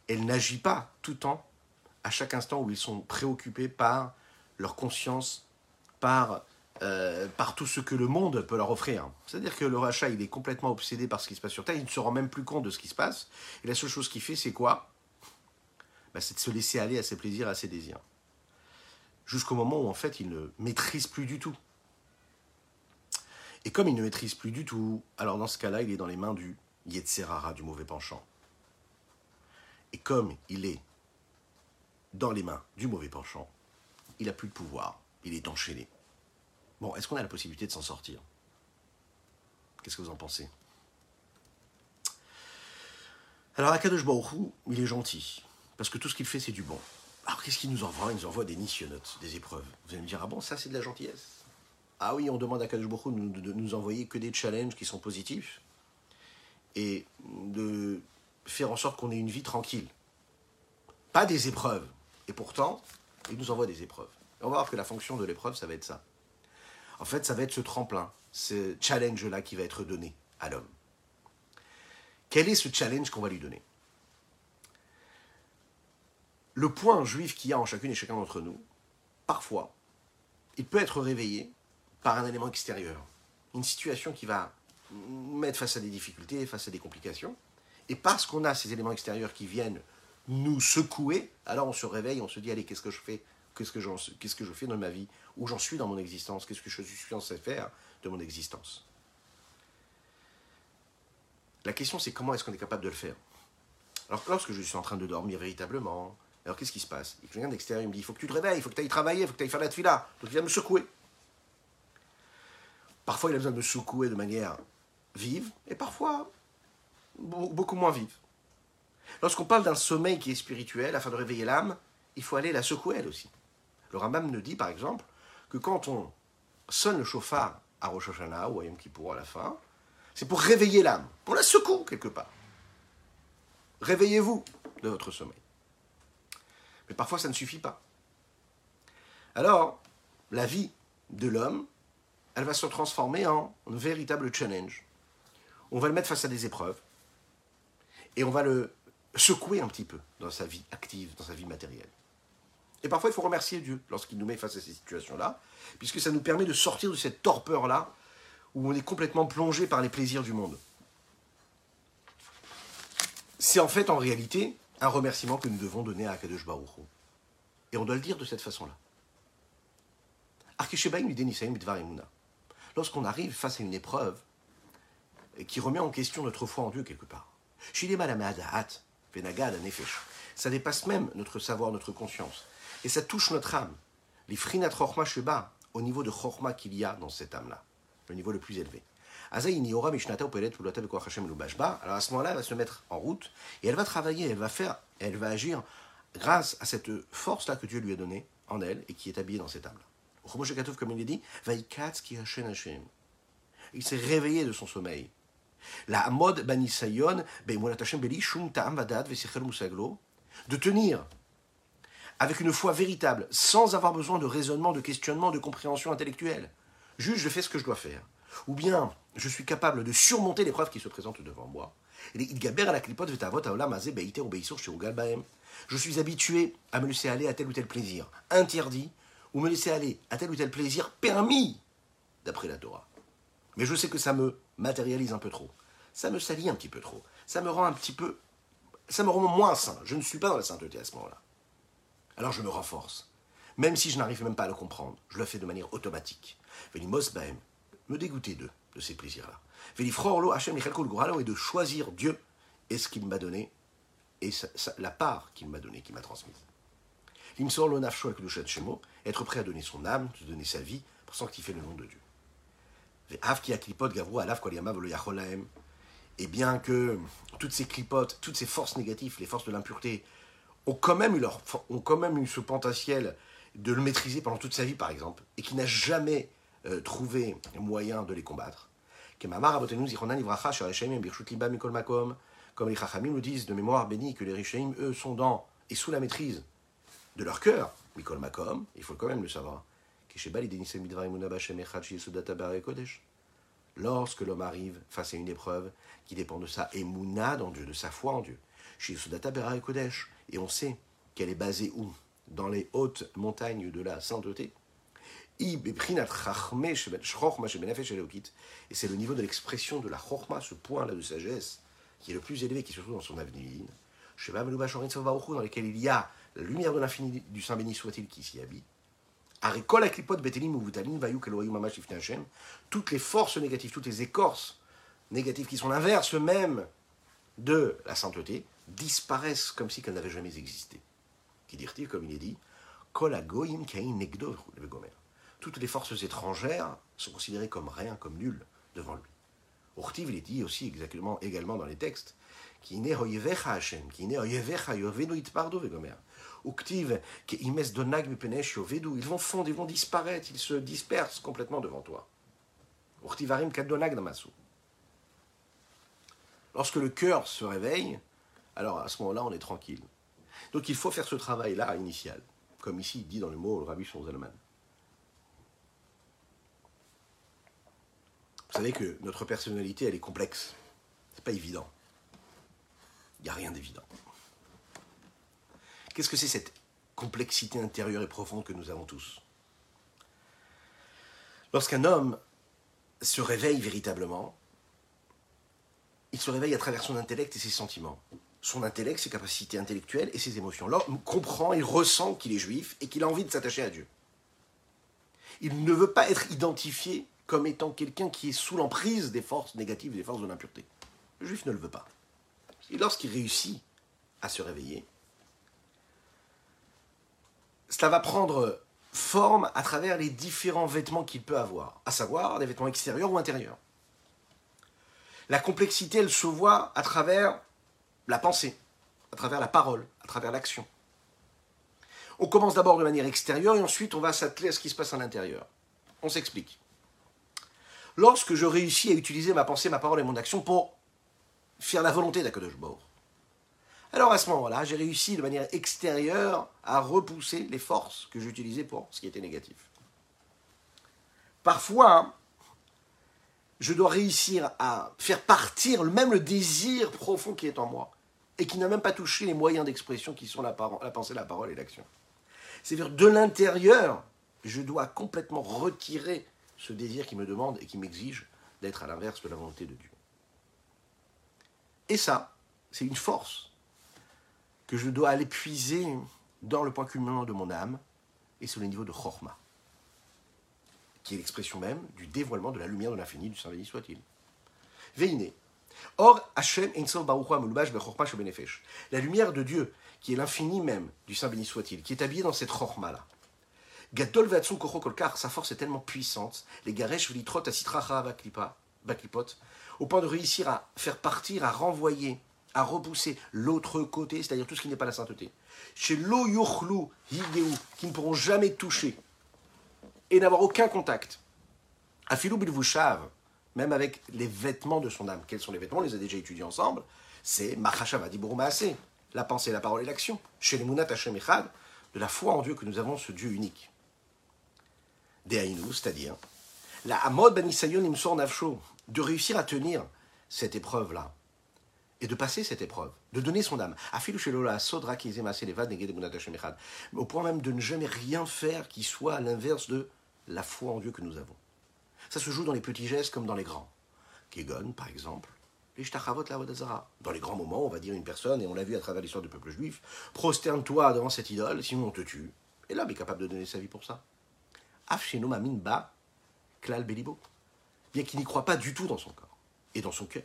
elle n'agit pas tout le temps, à chaque instant où ils sont préoccupés par leur conscience par euh, par tout ce que le monde peut leur offrir. C'est-à-dire que le rachat, il est complètement obsédé par ce qui se passe sur Terre, il ne se rend même plus compte de ce qui se passe. Et la seule chose qu'il fait, c'est quoi? Bah, C'est de se laisser aller à ses plaisirs, à ses désirs. Jusqu'au moment où, en fait, il ne maîtrise plus du tout. Et comme il ne maîtrise plus du tout, alors dans ce cas-là, il est dans les mains du Yetzerara, du mauvais penchant. Et comme il est dans les mains du mauvais penchant, il n'a plus de pouvoir, il est enchaîné. Bon, est-ce qu'on a la possibilité de s'en sortir? Qu'est-ce que vous en pensez? Alors, Akadosh Baruch il est gentil, parce que tout ce qu'il fait, c'est du bon. Alors, qu'est-ce qu'il nous envoie? Il nous envoie des nissionotes, des épreuves. Vous allez me dire, ah bon, ça, c'est de la gentillesse? Ah oui, on demande à Akadosh Baruch de, de nous envoyer que des challenges qui sont positifs et de faire en sorte qu'on ait une vie tranquille. Pas des épreuves. Et pourtant, il nous envoie des épreuves. On va voir que la fonction de l'épreuve, ça va être ça. En fait, ça va être ce tremplin, ce challenge-là qui va être donné à l'homme. Quel est ce challenge qu'on va lui donner? Le point juif qu'il y a en chacune et chacun d'entre nous, parfois, il peut être réveillé par un élément extérieur, une situation qui va mettre face à des difficultés, face à des complications. Et parce qu'on a ces éléments extérieurs qui viennent nous secouer, alors on se réveille, on se dit, allez, qu'est-ce que je fais? Qu'est-ce que, je fais dans ma vie Où j'en suis dans mon existence Qu'est-ce que je suis censé faire de mon existence La question, c'est comment est-ce qu'on est capable de le faire? Alors, lorsque je suis en train de dormir véritablement, alors qu'est-ce qui se passe? Quelqu'un d'extérieur il me dit il faut que tu te réveilles, il faut que tu ailles travailler, il faut que tu ailles faire la tefila. Donc il vient me secouer. Parfois, il a besoin de me secouer de manière vive, et parfois beaucoup moins vive. Lorsqu'on parle d'un sommeil qui est spirituel, afin de réveiller l'âme, il faut aller la secouer elle aussi. Le Rambam nous dit par exemple que quand on sonne le chauffard à Rosh Hashanah ou à Yom Kippour à la fin, c'est pour réveiller l'âme, pour la secouer quelque part. Réveillez-vous de votre sommeil. Mais parfois ça ne suffit pas. Alors, la vie de l'homme, elle va se transformer en un véritable challenge. On va le mettre face à des épreuves et on va le secouer un petit peu dans sa vie active, dans sa vie matérielle. Et parfois, il faut remercier Dieu lorsqu'il nous met face à ces situations-là, puisque ça nous permet de sortir de cette torpeur-là, où on est complètement plongé par les plaisirs du monde. C'est en fait, en réalité, un remerciement que nous devons donner à Akadosh Baruch Et on doit le dire de cette façon-là. Lorsqu'on arrive face à une épreuve qui remet en question notre foi en Dieu quelque part, ça dépasse même notre savoir, notre conscience. Et ça touche notre âme. Les frinat chorma sheba, au niveau de chorma qu'il y a dans cette âme-là, le niveau le plus élevé. Alors à ce moment-là, elle va se mettre en route et elle va travailler, elle va faire, elle va agir grâce à cette force-là que Dieu lui a donnée en elle et qui est habillée dans cette âme-là. Comme il est dit, il s'est réveillé de son sommeil. La mode banisayon, de tenir avec une foi véritable, sans avoir besoin de raisonnement, de questionnement, de compréhension intellectuelle. Juste, je fais ce que je dois faire. Ou bien, je suis capable de surmonter l'épreuve qui se présente devant moi. Je suis habitué à me laisser aller à tel ou tel plaisir interdit, ou me laisser aller à tel ou tel plaisir permis, d'après la Torah. Mais je sais que ça me matérialise un peu trop. Ça me salit un petit peu trop. Ça me rend un petit peu... Ça me rend moins saint. Je ne suis pas dans la sainteté à ce moment-là alors je me renforce. Même si je n'arrive même pas à le comprendre, je le fais de manière automatique. me dégoûter de ces plaisirs-là. et de choisir Dieu et ce qu'il m'a donné, et la part qu'il m'a donnée, qu'il m'a transmise. être prêt à donner son âme, de donner sa vie, pour sanctifier le nom de Dieu. Et bien que toutes ces clipotes, toutes ces forces négatives, les forces de l'impureté, ont quand même eu, leur, ont quand même eu ce potentiel de le maîtriser pendant toute sa vie, par exemple, et qui n'a jamais euh, trouvé moyen de les combattre. Comme les Chachamim nous disent de mémoire bénie que les Rishaim, eux, sont dans et sous la maîtrise de leur cœur, Mikol Makom, il faut quand même le savoir. Lorsque l'homme arrive face à une épreuve qui dépend de sa émouna dans Dieu, de sa foi en Dieu, et on sait qu'elle est basée où? Dans les hautes montagnes de la sainteté. Et c'est le niveau de l'expression de la chorma, ce point-là de sagesse, qui est le plus élevé, qui se trouve dans son avenue dans lequel il y a la lumière de l'infini du Saint béni soit-il qui s'y habite. Toutes les forces négatives, toutes les écorces négatives qui sont l'inverse même de la sainteté disparaissent comme si qu'elles n'avaient jamais existé. Qui dit-il, comme il est dit, toutes les forces étrangères sont considérées comme rien, comme nulles devant lui. Urtiv, il est dit aussi exactement, également dans les textes, qui Hashem, qui ils vont fondre, ils vont disparaître, ils se dispersent complètement devant toi. Urtivarim kadonag damasu. Lorsque le cœur se réveille, alors à ce moment-là, on est tranquille. Donc il faut faire ce travail-là initial, comme ici dit dans le mot le Rabbi Shonzalman. Vous savez que notre personnalité, elle est complexe. C'est pas évident. Il n'y a rien d'évident. Qu'est-ce que c'est cette complexité intérieure et profonde que nous avons tous? Lorsqu'un homme se réveille véritablement, il se réveille à travers son intellect et ses sentiments. Son intellect, ses capacités intellectuelles et ses émotions. L'homme comprend, il ressent qu'il est juif et qu'il a envie de s'attacher à Dieu. Il ne veut pas être identifié comme étant quelqu'un qui est sous l'emprise des forces négatives, des forces de l'impureté. Le juif ne le veut pas. Et lorsqu'il réussit à se réveiller, cela va prendre forme à travers les différents vêtements qu'il peut avoir, à savoir des vêtements extérieurs ou intérieurs. La complexité, elle se voit à travers la pensée, à travers la parole, à travers l'action. On commence d'abord de manière extérieure et ensuite on va s'atteler à ce qui se passe à l'intérieur. On s'explique lorsque je réussis à utiliser ma pensée, ma parole et mon action pour faire la volonté d'Akadosh Baruch. Alors à ce moment-là, j'ai réussi de manière extérieure à repousser les forces que j'utilisais pour ce qui était négatif. Parfois, je dois réussir à faire partir même le désir profond qui est en moi et qui n'a même pas touché les moyens d'expression qui sont la, pensée, la parole et l'action. C'est-à-dire de l'intérieur, je dois complètement retirer ce désir qui me demande et qui m'exige d'être à l'inverse de la volonté de Dieu. Et ça, c'est une force que je dois aller puiser dans le point culminant de mon âme et sur le niveau de Chorma, qui est l'expression même du dévoilement de la lumière de l'infini, du Saint béni soit-il. Veine. Or, Hashem La lumière de Dieu, qui est l'infini même du Saint béni soit-il, qui est habillé dans cette Chorma-là, Gadol kolkar, sa force est tellement puissante, les garesh vlitrot asitracha baklipot, au point de réussir à faire partir, à renvoyer, à repousser l'autre côté, c'est-à-dire tout ce qui n'est pas la sainteté. Chez lo higeu, qui ne pourront jamais toucher et n'avoir aucun contact. Afilou bilvushav, même avec les vêtements de son âme. Quels sont les vêtements On les a déjà étudiés ensemble. C'est machashava diburumaase, la pensée, la parole et l'action. Chez les munat Hashem de la foi en Dieu que nous avons ce Dieu unique c'est-à-dire la Amod Ben Nafsho, de réussir à tenir cette épreuve-là et de passer cette épreuve, de donner son âme. Au point même de ne jamais rien faire qui soit à l'inverse de la foi en Dieu que nous avons. Ça se joue dans les petits gestes comme dans les grands. Kegon, par exemple, dans les grands moments, on va dire une personne, et on l'a vu à travers l'histoire du peuple juif, prosterne-toi devant cette idole, sinon on te tue. Et l'homme est capable de donner sa vie pour ça. Ba, Klal Belibo. Bien qu'il n'y croit pas du tout dans son corps et dans son cœur.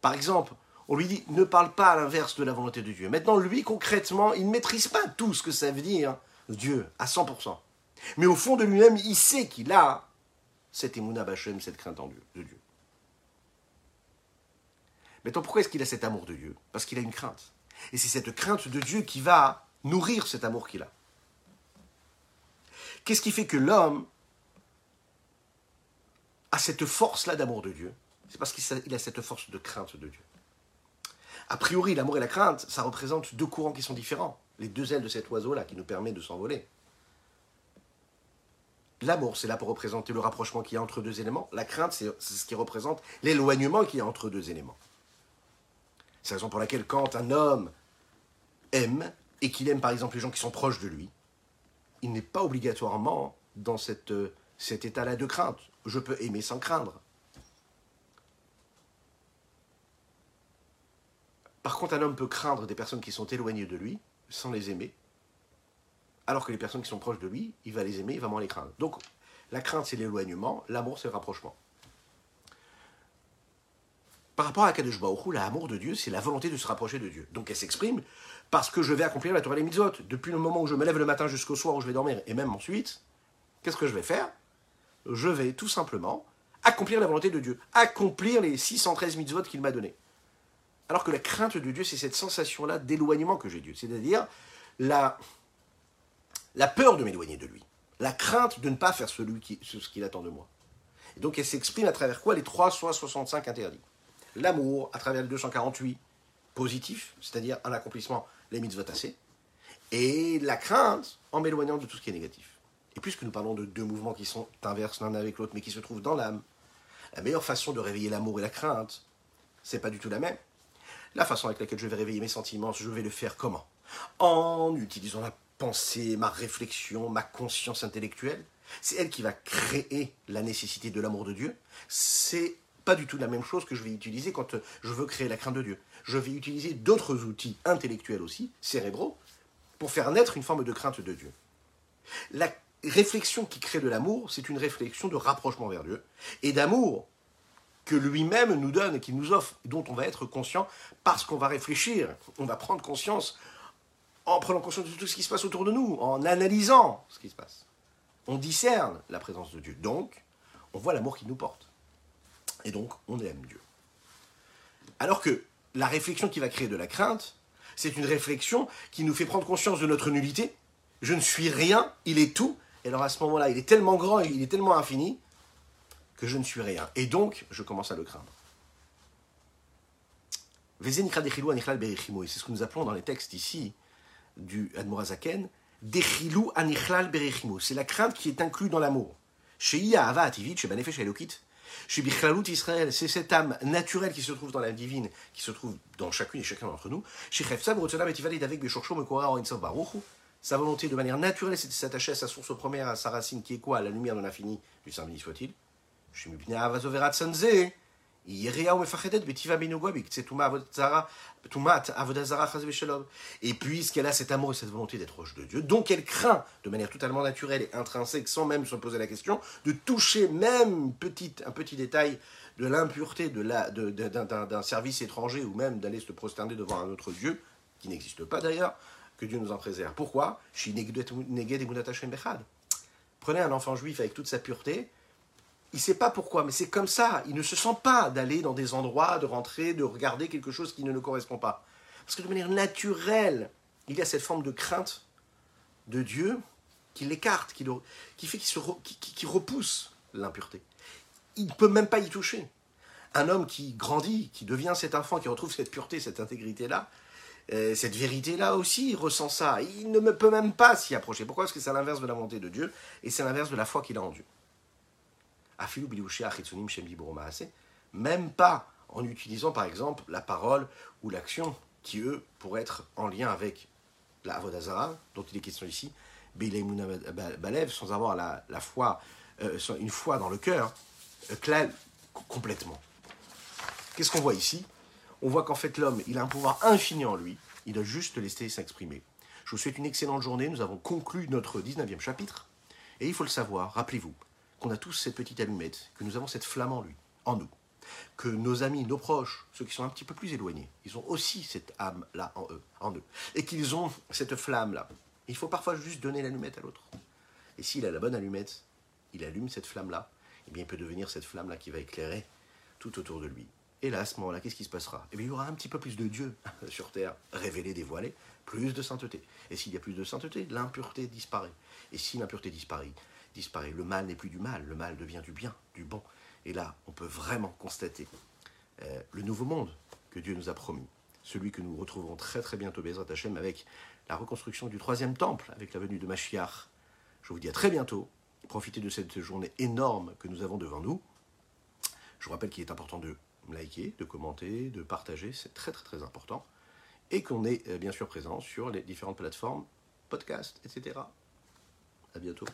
Par exemple, on lui dit ne parle pas à l'inverse de la volonté de Dieu. Maintenant, lui, concrètement, il ne maîtrise pas tout ce que ça veut dire Dieu à 100%. Mais au fond de lui-même, il sait qu'il a cette émouna cette crainte en Dieu, de Dieu. Maintenant, pourquoi est-ce qu'il a cet amour de Dieu? Parce qu'il a une crainte. Et c'est cette crainte de Dieu qui va nourrir cet amour qu'il a. Qu'est-ce qui fait que l'homme a cette force-là d'amour de Dieu? C'est parce qu'il a cette force de crainte de Dieu. A priori, l'amour et la crainte, ça représente deux courants qui sont différents. Les deux ailes de cet oiseau-là qui nous permet de s'envoler. L'amour, c'est là pour représenter le rapprochement qu'il y a entre deux éléments. La crainte, c'est ce qui représente l'éloignement qu'il y a entre deux éléments. C'est la raison pour laquelle quand un homme aime et qu'il aime par exemple les gens qui sont proches de lui, il n'est pas obligatoirement dans cette, euh, cet état-là de crainte. Je peux aimer sans craindre. Par contre, un homme peut craindre des personnes qui sont éloignées de lui sans les aimer, alors que les personnes qui sont proches de lui, il va les aimer, il va moins les craindre. Donc, la crainte, c'est l'éloignement, l'amour, c'est le rapprochement. Par rapport à Kadosh Baruch l'amour de Dieu, c'est la volonté de se rapprocher de Dieu. Donc elle s'exprime parce que je vais accomplir la Torah les mitzvot. Depuis le moment où je me lève le matin jusqu'au soir où je vais dormir, et même ensuite, qu'est-ce que je vais faire? Je vais tout simplement accomplir la volonté de Dieu, accomplir les 613 mitzvot qu'il m'a donnés. Alors que la crainte de Dieu, c'est cette sensation-là d'éloignement que j'ai Dieu, c'est-à-dire la, la peur de m'éloigner de lui, la crainte de ne pas faire celui qui, ce qu'il attend de moi. Et donc elle s'exprime à travers quoi? Les 365 interdits. L'amour à travers le 248 positif, c'est-à-dire un accomplissement, les mitzvot assez, et la crainte en m'éloignant de tout ce qui est négatif. Et puisque nous parlons de deux mouvements qui sont inverses l'un avec l'autre, mais qui se trouvent dans l'âme, la meilleure façon de réveiller l'amour et la crainte, c'est pas du tout la même. La façon avec laquelle je vais réveiller mes sentiments, je vais le faire comment? En utilisant la pensée, ma réflexion, ma conscience intellectuelle? C'est elle qui va créer la nécessité de l'amour de Dieu? C'est pas du tout la même chose que je vais utiliser quand je veux créer la crainte de Dieu. Je vais utiliser d'autres outils intellectuels aussi, cérébraux, pour faire naître une forme de crainte de Dieu. La réflexion qui crée de l'amour, c'est une réflexion de rapprochement vers Dieu et d'amour que lui-même nous donne, qu'il nous offre, dont on va être conscient parce qu'on va réfléchir, on va prendre conscience en prenant conscience de tout ce qui se passe autour de nous, en analysant ce qui se passe. On discerne la présence de Dieu. Donc, on voit l'amour qu'il nous porte. Et donc, on aime Dieu. Alors que la réflexion qui va créer de la crainte, c'est une réflexion qui nous fait prendre conscience de notre nullité. Je ne suis rien, il est tout. Et alors à ce moment-là, il est tellement grand, il est tellement infini, que je ne suis rien. Et donc, je commence à le craindre. C'est ce que nous appelons dans les textes ici du Admorazaken, Dechilou anichlal berechimo. C'est la crainte qui est inclue dans l'amour. Chez Iya Ava Ativit, chez Banefesh Elokit, chez Bichlalut Israël, c'est cette âme naturelle qui se trouve dans la divine, qui se trouve dans chacune et chacun d'entre nous. Chez Chefsab, Rotsanam et Tivalid avec Beshorcho Mekora Orinsav Baruchu. Sa volonté de manière naturelle, c'est de s'attacher à sa source première, à sa racine, qui est quoi? La lumière de l'infini, du Saint Et puisqu'elle a cet amour et cette volonté d'être proche de Dieu, donc elle craint de manière totalement naturelle et intrinsèque, sans même se poser la question, de toucher même petite, un petit détail de l'impureté d'un de de, service étranger ou même d'aller se prosterner devant un autre Dieu, qui n'existe pas d'ailleurs, que Dieu nous en préserve. Pourquoi? Prenez un enfant juif avec toute sa pureté, il ne sait pas pourquoi, mais c'est comme ça. Il ne se sent pas d'aller dans des endroits, de rentrer, de regarder quelque chose qui ne nous correspond pas. Parce que de manière naturelle, il y a cette forme de crainte de Dieu qui l'écarte, qui, qui, fait qu'il repousse l'impureté. Il ne peut même pas y toucher. Un homme qui grandit, qui devient cet enfant, qui retrouve cette pureté, cette intégrité-là, euh, cette vérité-là aussi, il ressent ça. Il ne peut même pas s'y approcher. Pourquoi? Parce que c'est l'inverse de la volonté de Dieu et c'est l'inverse de la foi qu'il a en Dieu même pas en utilisant par exemple la parole ou l'action qui, eux, pourraient être en lien avec la Avodazara, dont il est question ici, Balev, sans avoir la, foi, euh, une foi dans le cœur, euh, complètement. Qu'est-ce qu'on voit ici? On voit qu'en fait l'homme, il a un pouvoir infini en lui, il doit juste laisser s'exprimer. Je vous souhaite une excellente journée, nous avons conclu notre 19e chapitre, et il faut le savoir, rappelez-vous, qu'on a tous cette petite allumette, que nous avons cette flamme en lui, en nous, que nos amis, nos proches, ceux qui sont un petit peu plus éloignés, ils ont aussi cette âme-là en eux, en eux, et qu'ils ont cette flamme-là. Il faut parfois juste donner l'allumette à l'autre. Et s'il a la bonne allumette, il allume cette flamme-là, et eh bien il peut devenir cette flamme-là qui va éclairer tout autour de lui. Et là, à ce moment-là, qu'est-ce qui se passera? Eh bien, il y aura un petit peu plus de Dieu sur terre, révélé, dévoilé, plus de sainteté. Et s'il y a plus de sainteté, l'impureté disparaît. Et si l'impureté disparaît, disparaît. Le mal n'est plus du mal, le mal devient du bien, du bon. Et là, on peut vraiment constater euh, le nouveau monde que Dieu nous a promis, celui que nous retrouverons très très bientôt, Bezrat Hashem, avec la reconstruction du troisième temple, avec la venue de Mashiach. Je vous dis à très bientôt. Profitez de cette journée énorme que nous avons devant nous. Je vous rappelle qu'il est important de liker, de commenter, de partager, c'est très très très important. et qu'on est euh, bien sûr présent sur les différentes plateformes, podcasts, etc. À bientôt.